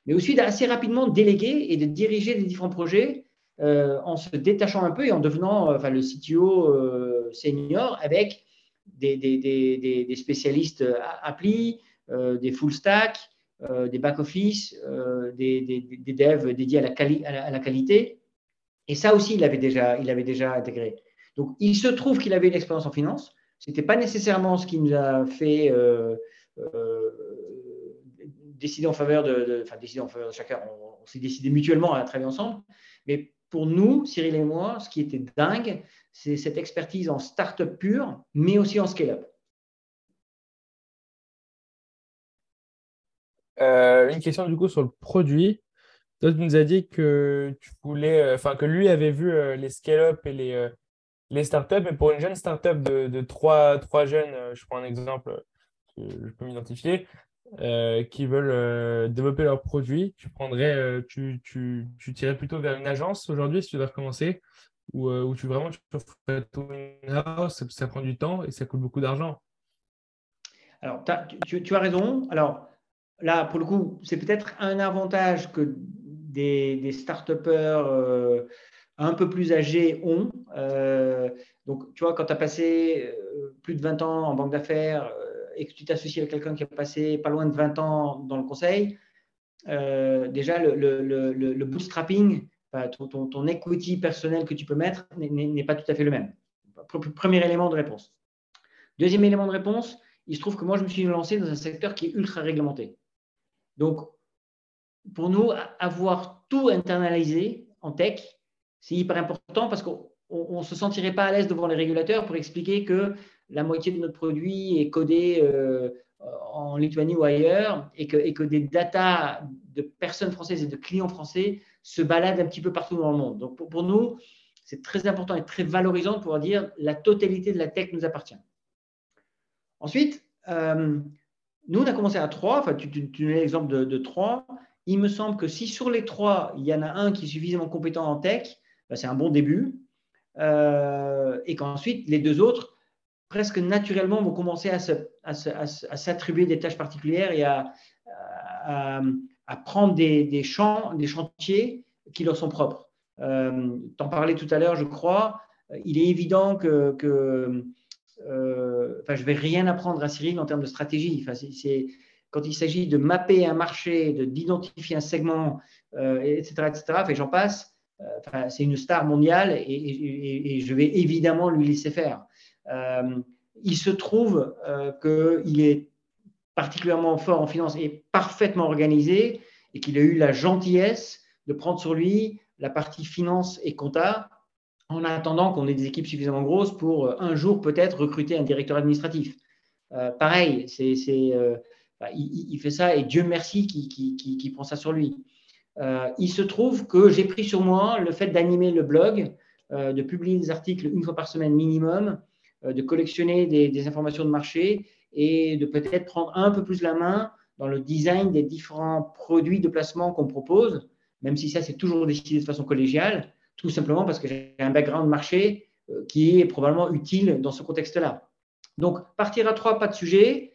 mais aussi d'assez rapidement déléguer et de diriger les différents projets euh, en se détachant un peu et en devenant euh, enfin, le CTO euh, senior avec des, des, des, des spécialistes appli, des full stack, des back-office, des, devs dédiés à la, à, la, qualité. Et ça aussi, il avait déjà, il avait déjà intégré. Donc, il se trouve qu'il avait une expérience en finance. Ce n'était pas nécessairement ce qui nous a fait décidé en faveur de, enfin décidé en faveur de chacun, on, s'est décidé mutuellement à travailler ensemble. Mais pour nous, Cyril et moi, ce qui était dingue, c'est cette expertise en start-up pure, mais aussi en scale-up. Euh, une question du coup sur le produit. Toi, nous as dit que tu voulais, euh, enfin que lui avait vu euh, les scale-up et les, les startups, mais pour une jeune startup de, de trois, trois jeunes, je prends un exemple je peux m'identifier, euh, qui veulent euh, développer leurs produits, tu prendrais, euh, tu, tu, tu tirais plutôt vers une agence aujourd'hui si tu dois recommencer ou, ou tu vraiment tu ferais tout in-house, ça prend du temps et ça coûte beaucoup d'argent? Alors, tu, tu, as raison. Alors, là, pour le coup, c'est peut-être un avantage que des, des start-upers un peu plus âgés ont. donc, tu vois, quand tu as passé plus de 20 ans en banque d'affaires, et que tu t'associes avec quelqu'un qui a passé pas loin de 20 ans dans le conseil, déjà le, bootstrapping, ton, ton, equity personnel que tu peux mettre n'est pas tout à fait le même. Premier élément de réponse. Deuxième élément de réponse, il se trouve que moi, je me suis lancé dans un secteur qui est ultra réglementé. Donc, pour nous, avoir tout internalisé en tech, c'est hyper important parce qu'on ne se sentirait pas à l'aise devant les régulateurs pour expliquer que la moitié de notre produit est codé euh, en Lituanie ou ailleurs et que, des datas de personnes françaises et de clients français se baladent un petit peu partout dans le monde. Donc, pour, nous, c'est très important et très valorisant de pouvoir dire la totalité de la tech nous appartient. Ensuite, euh, nous, on a commencé à trois. Enfin, tu, tu, l'exemple de, trois. Il me semble que si sur les trois, il y en a un qui est suffisamment compétent en tech, ben, c'est un bon début. Euh, et qu'ensuite, les deux autres, presque naturellement, vont commencer à, s'attribuer des tâches particulières et à, prendre des, champs, des chantiers qui leur sont propres. Euh, tu en parlais tout à l'heure, je crois. Il est évident que euh, enfin, je vais rien apprendre à Cyril en termes de stratégie. Enfin, quand il s'agit de mapper un marché, de, d'identifier un segment, etc., euh, etc., et j'en passe, euh, enfin, c'est une star mondiale et, je vais évidemment lui laisser faire. Il se trouve qu'il est particulièrement fort en finance et parfaitement organisé et qu'il a eu la gentillesse de prendre sur lui la partie finance et compta en attendant qu'on ait des équipes suffisamment grosses pour euh, un jour peut-être recruter un directeur administratif. Euh, pareil, c'est, euh, il, fait ça et Dieu merci qui, prend ça sur lui. il se trouve que j'ai pris sur moi le fait d'animer le blog, de publier des articles une fois par semaine minimum, de collectionner des, informations de marché et de peut-être prendre un peu plus la main dans le design des différents produits de placement qu'on propose, même si ça c'est toujours décidé de façon collégiale tout simplement parce que j'ai un background marché euh, qui est probablement utile dans ce contexte-là. Donc, partir à trois, pas de sujet.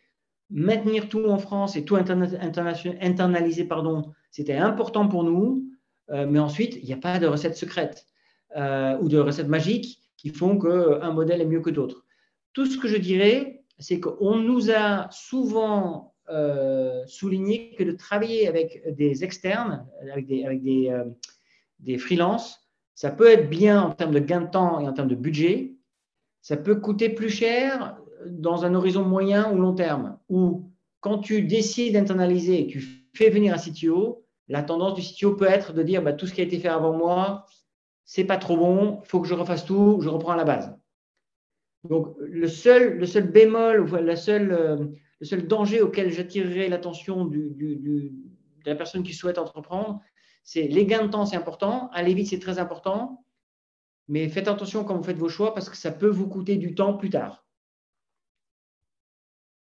Maintenir tout en France et tout internaliser, pardon, c'était important pour nous. Euh, mais ensuite, il n'y a pas de recette secrète euh, ou de recette magique qui font qu'un modèle est mieux que d'autres. Tout ce que je dirais, c'est qu'on nous a souvent souligné que de travailler avec des externes, avec des, avec des freelances, ça peut être bien en termes de gain de temps et en termes de budget. Ça peut coûter plus cher dans un horizon moyen ou long terme. Ou quand tu décides d'internaliser tu fais venir un CTO, la tendance du CTO peut être de dire bah, tout ce qui a été fait avant moi, c'est pas trop bon, faut que je refasse tout, je reprends à la base. Donc, le seul, le seul bémol, la seule, euh, le seul danger auquel j'attirerai l'attention de la personne qui souhaite entreprendre, c'est les gains de temps, c'est important. Aller vite, c'est très important. Mais faites attention quand vous faites vos choix parce que ça peut vous coûter du temps plus tard.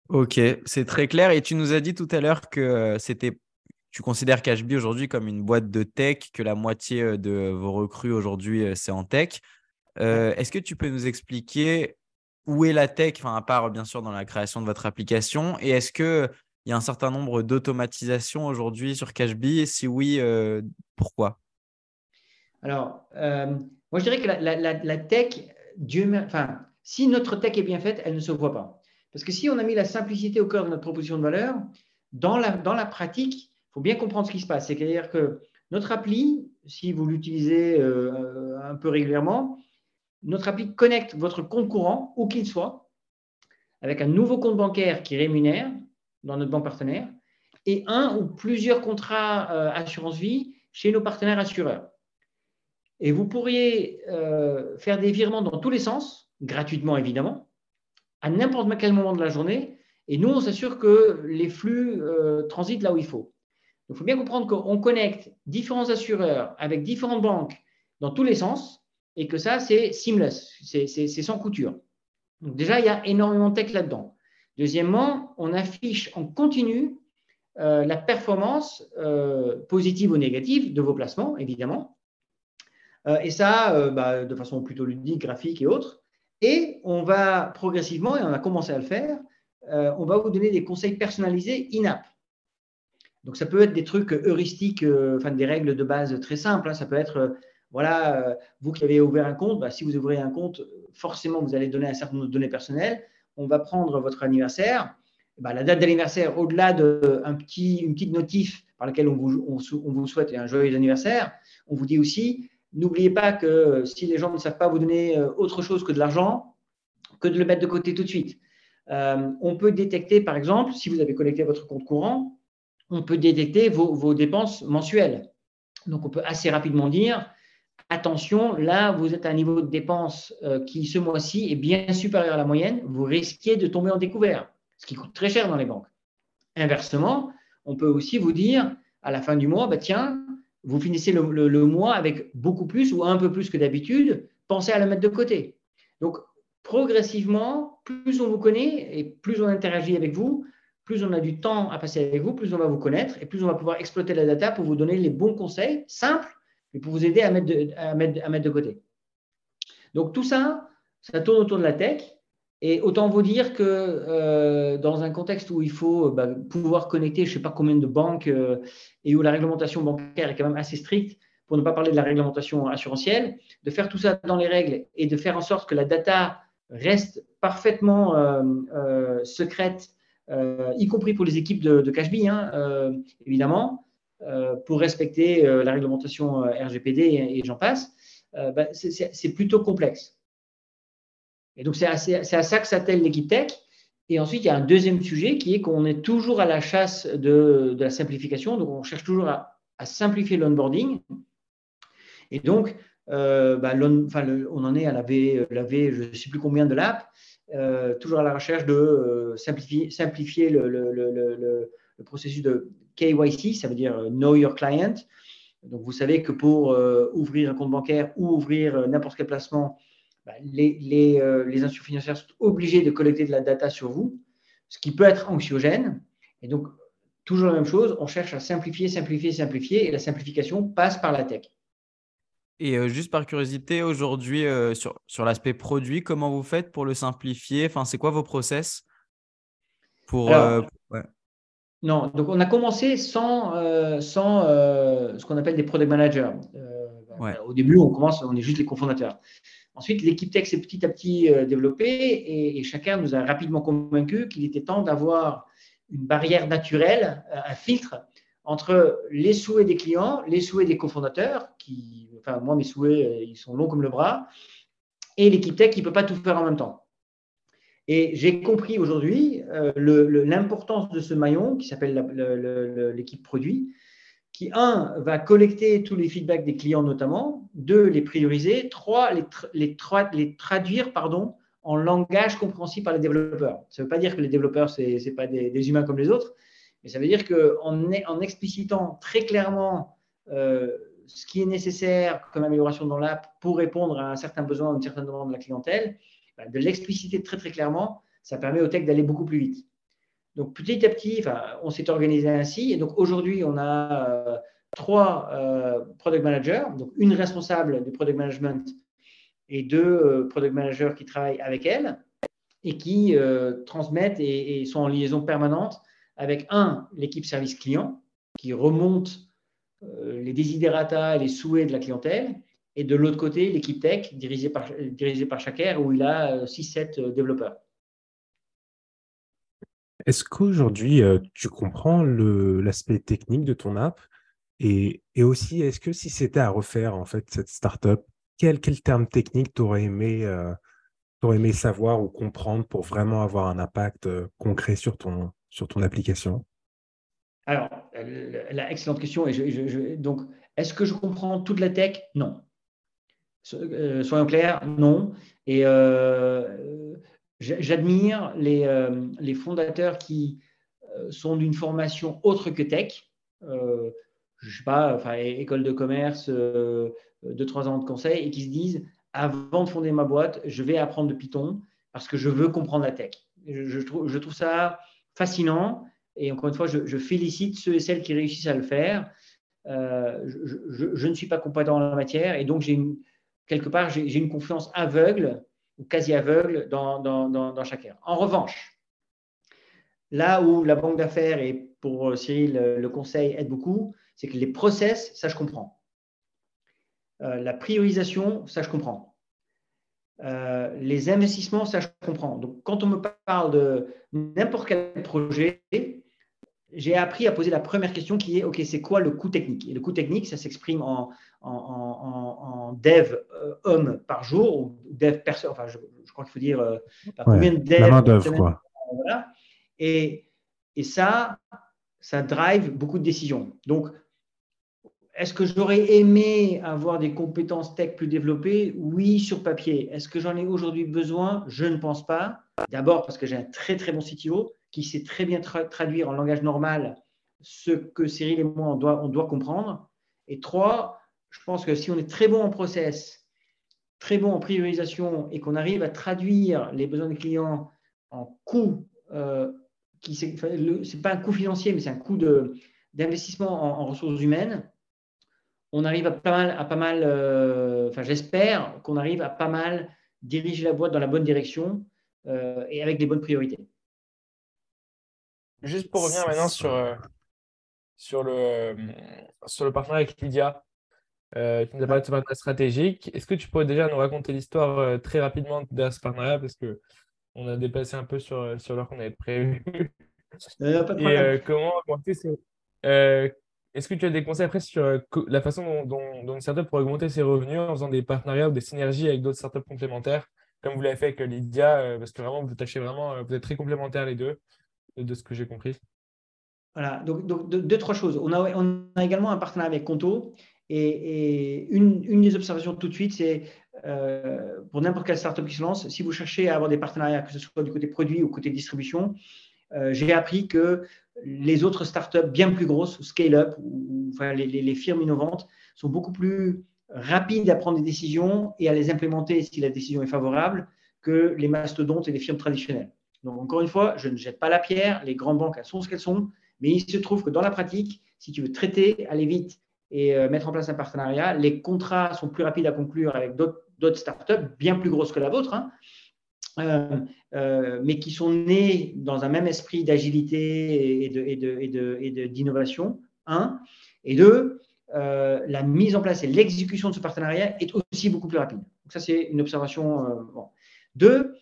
Ok, c'est très clair. Et tu nous as dit tout à l'heure que euh, c'était, tu considères Cashby aujourd'hui comme une boîte de tech, que la moitié euh, de vos recrues aujourd'hui, euh, c'est en tech. Est-ce que tu peux nous expliquer où est la tech, enfin, à part bien sûr dans la création de votre application, et est-ce que il y a un certain nombre d'automatisations aujourd'hui sur Cashbee Si oui, euh, pourquoi? Alors, euh, moi je dirais que la, tech, Dieu, enfin, si notre tech est bien faite, elle ne se voit pas. Parce que si on a mis la simplicité au cœur de notre proposition de valeur, dans la, dans la pratique, faut bien comprendre ce qui se passe. C'est-à-dire que notre appli, si vous l'utilisez euh, un peu régulièrement, notre appli connecte votre compte courant, où qu'il soit, avec un nouveau compte bancaire qui rémunère dans notre banque partenaire et un ou plusieurs contrats euh, assurance vie chez nos partenaires assureurs. Et vous pourriez euh, faire des virements dans tous les sens, gratuitement évidemment, à n'importe quel moment de la journée. Et nous, on s'assure que les flux transitent là où il faut. Il faut bien comprendre qu'on connecte différents assureurs avec différentes banques dans tous les sens et que ça, c'est seamless, c'est sans couture. Donc déjà, il y a énormément de tech là-dedans. Deuxièmement, on affiche en continu euh, la performance euh, positive ou négative de vos placements, évidemment. Euh, et ça, bah, de façon plutôt ludique, graphique et autres. Et on va progressivement, et on a commencé à le faire, on va vous donner des conseils personnalisés in-app. Donc, ça peut être des trucs heuristiques, enfin des règles de base très simples. Hein. Ça peut être, voilà, vous qui avez ouvert un compte, bah, si vous ouvrez un compte, forcément, vous allez donner un certain nombre de données personnelles on va prendre votre anniversaire bah, la date d'anniversaire, au-delà d'une petit, petite notif par laquelle on vous, on, vous souhaite un joyeux anniversaire, on vous dit aussi, n'oubliez pas que si les gens ne savent pas vous donner euh, autre chose que de l'argent, que de le mettre de côté tout de suite. Euh, on peut détecter, par exemple, si vous avez collecté votre compte courant, on peut détecter vos, dépenses mensuelles. Donc, on peut assez rapidement dire, attention, là, vous êtes à un niveau de dépenses euh, qui, ce mois-ci, est bien supérieur à la moyenne. Vous risquez de tomber en découvert, ce qui coûte très cher dans les banques. Inversement, on peut aussi vous dire, à la fin du mois, bah, tiens, vous finissez le, mois avec beaucoup plus ou un peu plus que d'habitude, pensez à le mettre de côté. Donc, progressivement, plus on vous connaît et plus on interagit avec vous, plus on a du temps à passer avec vous, plus on va vous connaître et plus on va pouvoir exploiter la data pour vous donner les bons conseils simples, et pour vous aider à mettre de, côté. Donc tout ça, ça tourne autour de la tech. Et autant vous dire que euh, dans un contexte où il faut bah, pouvoir connecter je ne sais pas combien de banques euh, et où la réglementation bancaire est quand même assez stricte, pour ne pas parler de la réglementation assurantielle, de faire tout ça dans les règles et de faire en sorte que la data reste parfaitement euh, secrète y compris pour les équipes de, de Cashbee, hein, euh, évidemment, euh, pour respecter la réglementation RGPD et, j'en passe, bah, c'est plutôt complexe. Et donc, c'est à ça que s'attelle l'équipe tech. Et ensuite, il y a un deuxième sujet qui est qu'on est toujours à la chasse de, la simplification. Donc, on cherche toujours à, simplifier l'onboarding. Et donc, bah, on en est à laver, laver je ne sais plus combien de l'app. Euh, toujours à la recherche de euh, simplifier, le, processus de KYC, ça veut dire euh, Know Your Client. Donc, vous savez que pour ouvrir un compte bancaire ou ouvrir n'importe quel placement, bah, les, les, les, institutions financières sont obligées de collecter de la data sur vous, ce qui peut être anxiogène. Et donc, toujours la même chose, on cherche à simplifier, simplifier, simplifier, et la simplification passe par la tech. Et juste par curiosité, aujourd'hui, sur, sur l'aspect produit, comment vous faites pour le simplifier? Enfin, C'est quoi vos process pour, Non, donc on a commencé sans, sans ce qu'on appelle des product managers. Bah, au début, on commence, on est juste les cofondateurs. Ensuite, l'équipe tech s'est petit à petit développée et, et, chacun nous a rapidement convaincu qu'il était temps d'avoir une barrière naturelle, un filtre entre les souhaits des clients, les souhaits des cofondateurs, qui, enfin, moi, mes souhaits, euh, ils sont longs comme le bras, et l'équipe tech qui ne peut pas tout faire en même temps. Et j'ai compris aujourd'hui euh, l'importance de ce maillon qui s'appelle l'équipe produit, qui, un, va collecter tous les feedbacks des clients notamment, deux, les prioriser, trois, les, traduire pardon, en langage compréhensible par les développeurs. Ça ne veut pas dire que les développeurs, ce n'est pas des, humains comme les autres, mais ça veut dire qu'en en explicitant très clairement euh, ce qui est nécessaire comme amélioration dans l'app pour répondre à un certain besoin, à une certaine demande de la clientèle, bah, de l'expliciter très très clairement, ça permet au tech d'aller beaucoup plus vite. Donc petit à petit, on s'est organisé ainsi. Et donc aujourd'hui, on a euh, trois euh, product managers, donc une responsable du product management et deux product managers qui travaillent avec elle et qui transmettent et, sont en liaison permanente avec un, l'équipe service client qui remonte euh, les desiderata et les souhaits de la clientèle, et de l'autre côté, l'équipe tech dirigée par, dirigée où il a 6-7 euh, euh, développeurs. Est-ce qu'aujourd'hui, tu comprends l'aspect technique de ton app? Et, aussi, est-ce que si c'était à refaire en fait cette startup, quel, quel terme technique tu aurais aimé aimé savoir ou comprendre pour vraiment avoir un impact concret sur ton, sur ton application? Alors, la excellente question. donc, est-ce que je comprends toute la tech? Non. Euh, soyons clairs, non. Et euh, j'admire les, euh, les, fondateurs qui sont d'une formation autre que tech. je ne sais pas, école de commerce, deux, trois ans de conseil, et qui se disent avant de fonder ma boîte, je vais apprendre de Python parce que je veux comprendre la tech. Je, trouve, je trouve ça fascinant. Et encore une fois, je, félicite ceux et celles qui réussissent à le faire. Euh, je, ne suis pas compétent en la matière et donc j'ai quelque part j'ai une confiance aveugle ou quasi aveugle dans, chacun. En revanche, là où la banque d'affaires et pour Cyril le conseil aide beaucoup, c'est que les process, ça je comprends. Euh, la priorisation, ça je comprends. Les investissements, ça je comprends. Donc, quand on me parle de n'importe quel projet, j'ai appris à poser la première question qui est, OK, c'est quoi le coût technique? Et le coût technique, ça s'exprime en, en, dev euh, homme par jour, ou dev personne, enfin, je, crois qu'il faut dire euh, combien de dev. La main d'œuvre, quoi. Voilà. Et, et ça, ça drive beaucoup de décisions. Donc, est-ce que j'aurais aimé avoir des compétences tech plus développées? Oui, sur papier. Est-ce que j'en ai aujourd'hui besoin? Je ne pense pas. D'abord parce que j'ai un très très bon CTO qui sait très bien traduire en langage normal ce que Cyril et moi on doit, comprendre. Et trois, je pense que si on est très bon en process, très bon en priorisation et qu'on arrive à traduire les besoins des clients en coût, euh, qui c'est pas un coût financier, mais c'est un coût d'investissement en, en, ressources humaines, on arrive à pas mal, à pas mal euh, enfin j'espère qu'on arrive à pas mal diriger la boîte dans la bonne direction euh, et avec des bonnes priorités. Juste pour revenir maintenant sur, euh, sur, le, sur le partenariat avec Lydia, euh, tu nous as parlé de ce partenariat stratégique. Est-ce que tu pourrais déjà nous raconter l'histoire très rapidement de ce partenariat parce qu'on a dépassé un peu sur, sur l'heure qu'on avait prévu. Et comment augmenter Est-ce que tu as des conseils après sur la façon dont, une startup pourrait augmenter ses revenus en faisant des partenariats ou des synergies avec d'autres startups complémentaires, comme vous l'avez fait avec Lydia, parce que vraiment, vous tâchez vraiment, vous êtes très complémentaires les deux de ce que j'ai compris? Voilà, donc, deux, trois choses. On a, également un partenariat avec Conto. Et, une, des observations tout de suite, c'est euh, pour n'importe quelle startup qui se lance, si vous cherchez à avoir des partenariats, que ce soit du côté produit ou côté distribution, euh, j'ai appris que les autres startups bien plus grosses, scale-up, ou, enfin, les, firmes innovantes, sont beaucoup plus rapides à prendre des décisions et à les implémenter si la décision est favorable que les mastodontes et les firmes traditionnelles. Donc, encore une fois, je ne jette pas la pierre. Les grandes banques, elles sont ce qu'elles sont. Mais il se trouve que dans la pratique, si tu veux traiter, aller vite et euh, mettre en place un partenariat, les contrats sont plus rapides à conclure avec d'autres startups bien plus grosses que la vôtre, hein, euh, euh, mais qui sont nées dans un même esprit d'agilité et d'innovation. un. Et deux, la mise en place et l'exécution de ce partenariat est aussi beaucoup plus rapide. Donc ça, c'est une observation. Deux,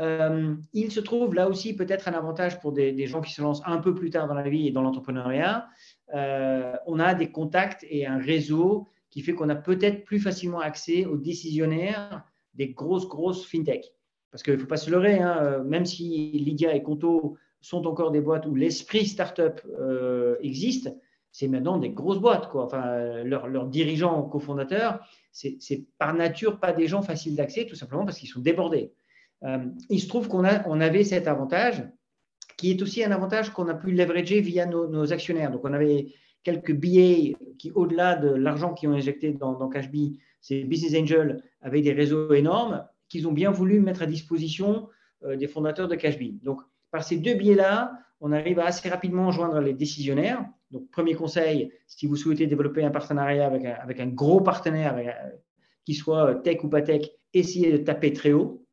euh, il se trouve là aussi peut-être un avantage pour des, gens qui se lancent un peu plus tard dans la vie et dans l'entrepreneuriat. Euh, on a des contacts et un réseau qui fait qu'on a peut-être plus facilement accès aux décisionnaires des grosses, grosses fintech. Parce qu'il ne faut pas se leurrer, hein, euh, même si Lydia et Conto sont encore des boîtes où l'esprit startup euh, existe, c'est maintenant des grosses boîtes. Quoi. Enfin, leurs dirigeants, cofondateurs, c'est par nature pas des gens faciles d'accès, tout simplement parce qu'ils sont débordés. Euh, il se trouve qu'on on avait cet avantage qui est aussi un avantage qu'on a pu leverager via nos, actionnaires. Donc, on avait quelques billets qui, au-delà de l'argent qu'ils ont injecté dans, dans CashBee, ces business angels avaient des réseaux énormes qu'ils ont bien voulu mettre à disposition euh, des fondateurs de CashBee. Donc, par ces deux biais-là, on arrive à assez rapidement joindre les décisionnaires. Donc, premier conseil, si vous souhaitez développer un partenariat avec un, avec un gros partenaire, euh, qui soit tech ou pas tech, essayez de taper très haut.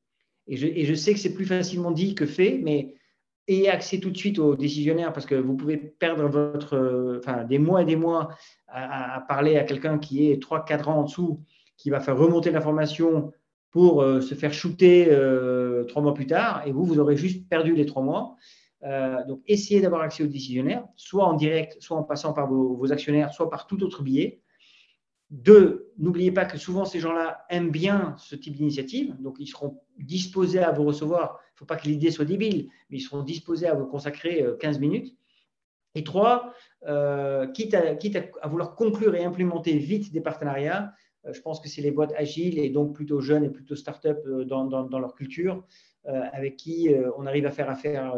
Et je, sais que c'est plus facilement dit que fait, mais ayez accès tout de suite aux décisionnaires parce que vous pouvez perdre des mois et des mois à, parler à quelqu'un qui est 3-4 ans en dessous, qui va faire remonter l'information pour euh, se faire shooter euh, trois mois plus tard, et vous, vous aurez juste perdu les trois mois. Euh, donc, essayez d'avoir accès aux décisionnaires, soit en direct, soit en passant par vos actionnaires, soit par tout autre biais. Deux, n'oubliez pas que souvent ces gens-là aiment bien ce type d'initiative, donc ils seront disposés à vous recevoir. Il ne faut pas que l'idée soit débile, mais ils seront disposés à vous consacrer 15 euh, minutes. Et trois, euh, quitte, à, vouloir conclure et implémenter vite des partenariats, je pense que c'est les boîtes agiles et donc plutôt jeunes et plutôt start-up dans, dans, leur culture, avec qui on arrive à faire affaire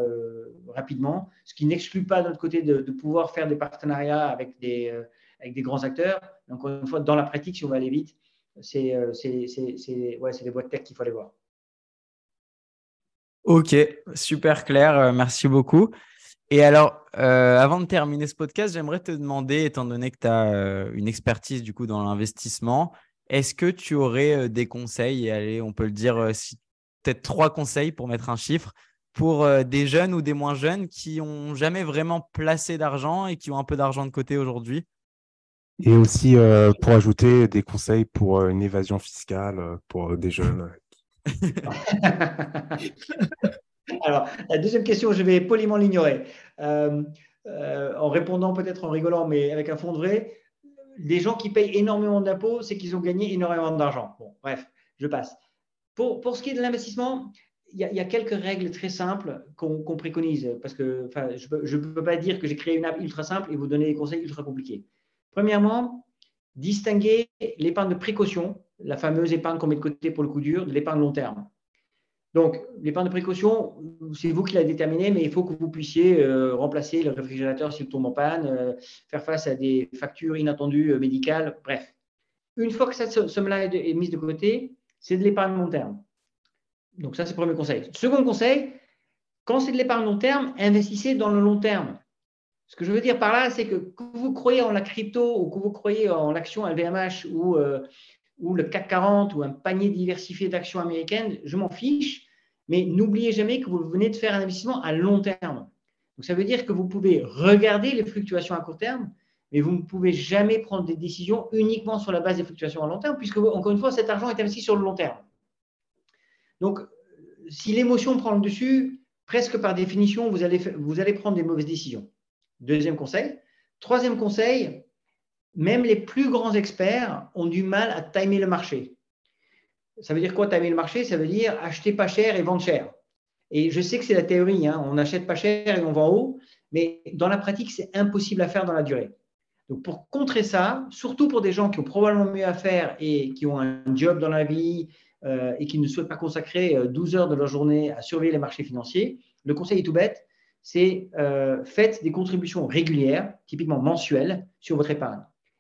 rapidement, ce qui n'exclut pas notre côté de, pouvoir faire des partenariats avec des grands acteurs. Encore une fois, dans la pratique, si on va aller vite, c'est euh, des boîtes tech qu'il faut aller voir. Ok, super clair, euh, merci beaucoup. Et alors, euh, avant de terminer ce podcast, j'aimerais te demander, étant donné que tu as une expertise du coup dans l'investissement, est-ce que tu aurais des conseils, et allez, on peut le dire, peut-être trois conseils pour mettre un chiffre, pour des jeunes ou des moins jeunes qui n'ont jamais vraiment placé d'argent et qui ont un peu d'argent de côté aujourd'hui? Et aussi, euh, pour ajouter des conseils pour euh, une évasion fiscale euh, pour des jeunes Alors, la deuxième question, je vais poliment l'ignorer. Euh, euh, en répondant peut-être en rigolant, mais avec un fond de vrai, les gens qui payent énormément d'impôts, c'est qu'ils ont gagné énormément d'argent. Bon, bref, je passe. Pour, pour ce qui est de l'investissement, il y, a quelques règles très simples qu'on préconise, parce que je ne peux, pas dire que j'ai créé une app ultra simple et vous donner des conseils ultra compliqués. Premièrement, distinguer l'épargne de précaution, la fameuse épargne qu'on met de côté pour le coup dur, de l'épargne long terme. Donc, l'épargne de précaution, c'est vous qui la déterminez, mais il faut que vous puissiez euh, remplacer le réfrigérateur s'il tombe en panne, euh, faire face à des factures inattendues euh, médicales, bref. Une fois que cette somme-là est, mise de côté, c'est de l'épargne long terme. Donc, ça, c'est le premier conseil. Second conseil, quand c'est de l'épargne long terme, investissez dans le long terme. Ce que je veux dire par là, c'est que que vous croyez en la crypto ou que vous croyez en l'action LVMH ou ou le CAC 40 ou un panier diversifié d'actions américaines, je m'en fiche, mais n'oubliez jamais que vous venez de faire un investissement à long terme. Donc ça veut dire que vous pouvez regarder les fluctuations à court terme, mais vous ne pouvez jamais prendre des décisions uniquement sur la base des fluctuations à long terme, puisque, encore une fois, cet argent est investi sur le long terme. Donc, si l'émotion prend le dessus, presque par définition, vous allez, vous allez prendre des mauvaises décisions. Deuxième conseil. Troisième conseil, même les plus grands experts ont du mal à timer le marché. Ça veut dire quoi timer le marché? Ça veut dire acheter pas cher et vendre cher. Et je sais que c'est la théorie, hein. on n'achète pas cher et on vend haut, mais dans la pratique, c'est impossible à faire dans la durée. Donc pour contrer ça, surtout pour des gens qui ont probablement mieux à faire et qui ont un job dans la vie euh, et qui ne souhaitent pas consacrer 12 euh, heures de leur journée à surveiller les marchés financiers, le conseil est tout bête, c'est euh, faites des contributions régulières, typiquement mensuelles, sur votre épargne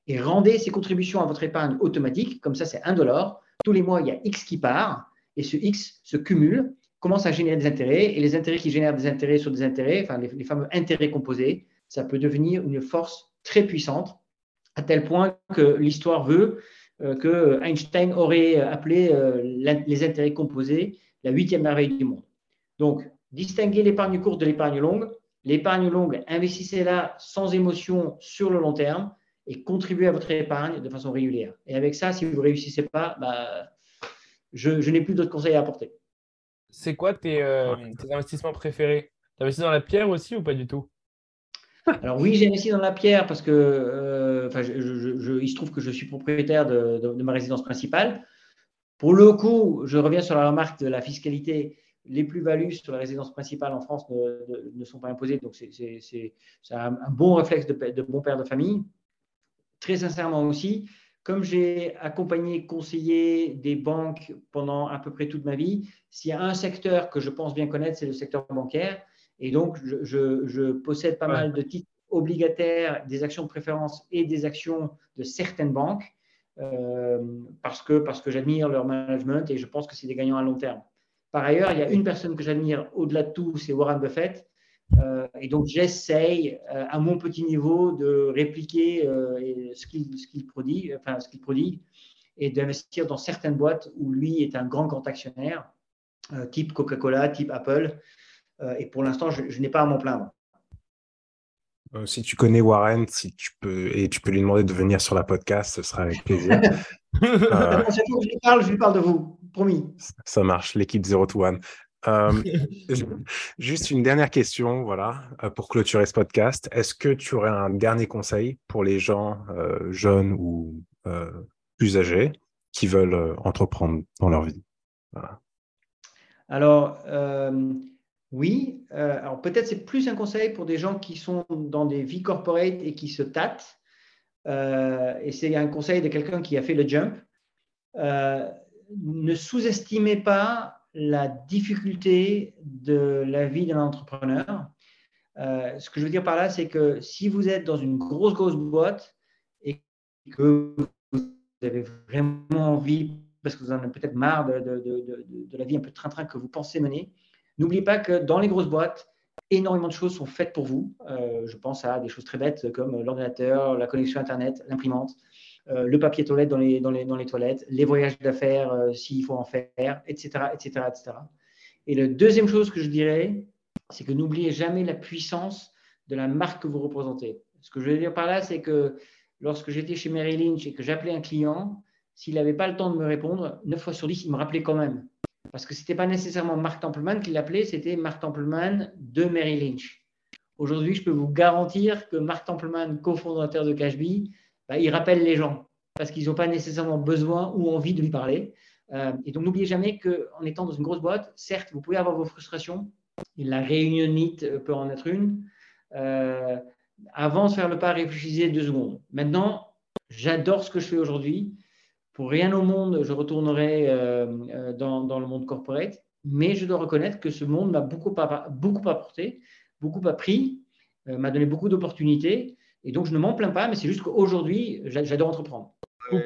et rendez ces contributions à votre épargne automatique. Comme ça, c'est un dollar. Tous les mois, il y a X qui part et ce X se cumule, commence à générer des intérêts et les intérêts qui génèrent des intérêts sur des intérêts, enfin les, fameux intérêts composés, ça peut devenir une force très puissante à tel point que l'histoire veut euh, que Einstein aurait appelé euh, les intérêts composés la huitième merveille du monde. Donc, distinguer l'épargne courte de l'épargne longue. L'épargne longue, investissez-la sans émotion sur le long terme et contribuer à votre épargne de façon régulière. Et avec ça, si vous ne réussissez pas, bah, je, n'ai plus d'autres conseils à apporter. C'est quoi tes, euh, investissements préférés? Tu investis dans la pierre aussi ou pas du tout? Alors oui, j'ai investi dans la pierre parce que euh, je, il se trouve que je suis propriétaire de, ma résidence principale. Pour le coup, je reviens sur la remarque de la fiscalité. Les plus-values sur la résidence principale en France ne, sont pas imposées, donc c'est un, un, bon réflexe de, de bon père de famille très sincèrement aussi, comme j'ai accompagné, conseillé des banques pendant à peu près toute ma vie, s'il y a un secteur que je pense bien connaître, c'est le secteur bancaire. Et donc, je, possède pas mal de titres obligataires, des actions de préférence et des actions de certaines banques euh, parce que, parce que j'admire leur management et je pense que c'est des gagnants à long terme. Par ailleurs, il y a une personne que j'admire au-delà de tout, c'est Warren Buffett. Euh, et donc, j'essaye euh, à mon petit niveau de répliquer euh, ce qu'il prodigue, enfin, ce qu'il prodigue et d'investir dans certaines boîtes où lui est un grand, grand actionnaire, type Coca-Cola, type Apple. et pour l'instant, je, n'ai pas à m'en plaindre. si tu connais Warren, si tu peux, et tu peux lui demander de venir sur la podcast, ce sera avec plaisir. je, lui parle, je lui parle de vous, promis. Ça marche, l'équipe 0 to 1. Euh, juste une dernière question, voilà, euh, pour clôturer ce podcast. Est-ce que tu aurais un dernier conseil pour les gens euh, jeunes ou plus âgés qui veulent entreprendre dans leur vie? Alors, oui. alors, peut-être c'est plus un conseil pour des gens qui sont dans des vies corporate et qui se tâtent. et c'est un conseil de quelqu'un qui a fait le jump. ne sous-estimez pas la difficulté de la vie d'un entrepreneur. Euh, ce que je veux dire par là, c'est que si vous êtes dans une grosse, grosse boîte et que vous avez vraiment envie, parce que vous en avez peut-être marre de, la vie un peu train-train que vous pensez mener, n'oubliez pas que dans les grosses boîtes, énormément de choses sont faites pour vous. Euh, je pense à des choses très bêtes comme l'ordinateur, la connexion Internet, l'imprimante. Euh, le papier toilette dans les, dans les, dans les toilettes, les voyages d'affaires euh, s'il faut en faire, etc., etc., etc. Et la deuxième chose que je dirais, c'est que n'oubliez jamais la puissance de la marque que vous représentez. Ce que je veux dire par là, c'est que lorsque j'étais chez Mary Lynch et que j'appelais un client, s'il n'avait pas le temps de me répondre, 9 fois sur 10, il me rappelait quand même. Parce que ce n'était pas nécessairement Mark Templeman qui l'appelait, c'était Mark Templeman de Merrill Lynch. Aujourd'hui, je peux vous garantir que Mark Templeman, cofondateur de Cashbee, bah, il rappelle les gens parce qu'ils n'ont pas nécessairement besoin ou envie de lui parler. Euh, et donc, n'oubliez jamais qu'en étant dans une grosse boîte, certes, vous pouvez avoir vos frustrations. La réunionite euh, peut en être une. Euh, avant de faire le pas, réfléchissez deux secondes. Maintenant, j'adore ce que je fais aujourd'hui. Pour rien au monde, je retournerai dans, le monde corporate. Mais je dois reconnaître que ce monde m'a beaucoup, beaucoup apporté, beaucoup appris, m'a donné beaucoup d'opportunités. Et donc, je ne m'en plains pas, mais c'est juste qu'aujourd'hui, j'adore entreprendre.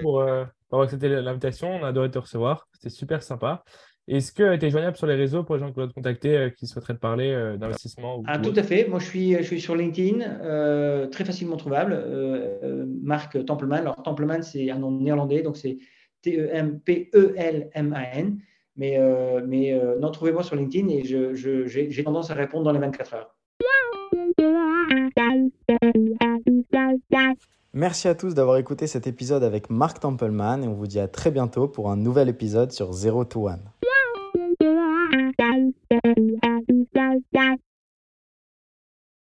Pour, euh, pour accepter l'invitation, on a adoré te recevoir. C'était super sympa. Est-ce que tu es joignable sur les réseaux pour les gens qui veulent te contacter, euh, qui souhaiteraient te parler euh, d'investissement ah, Tout à fait. Moi, je suis, je suis sur LinkedIn, très facilement trouvable. Marc Templeman. Alors, Templeman, c'est un nom néerlandais, donc c'est T-E-M-P-E-L-M-A-N. Mais, mais non, trouvez-moi sur LinkedIn et j'ai tendance à répondre dans les 24 heures. Merci à tous d'avoir écouté cet épisode avec Marc Templeman et on vous dit à très bientôt pour un nouvel épisode sur Zero to One.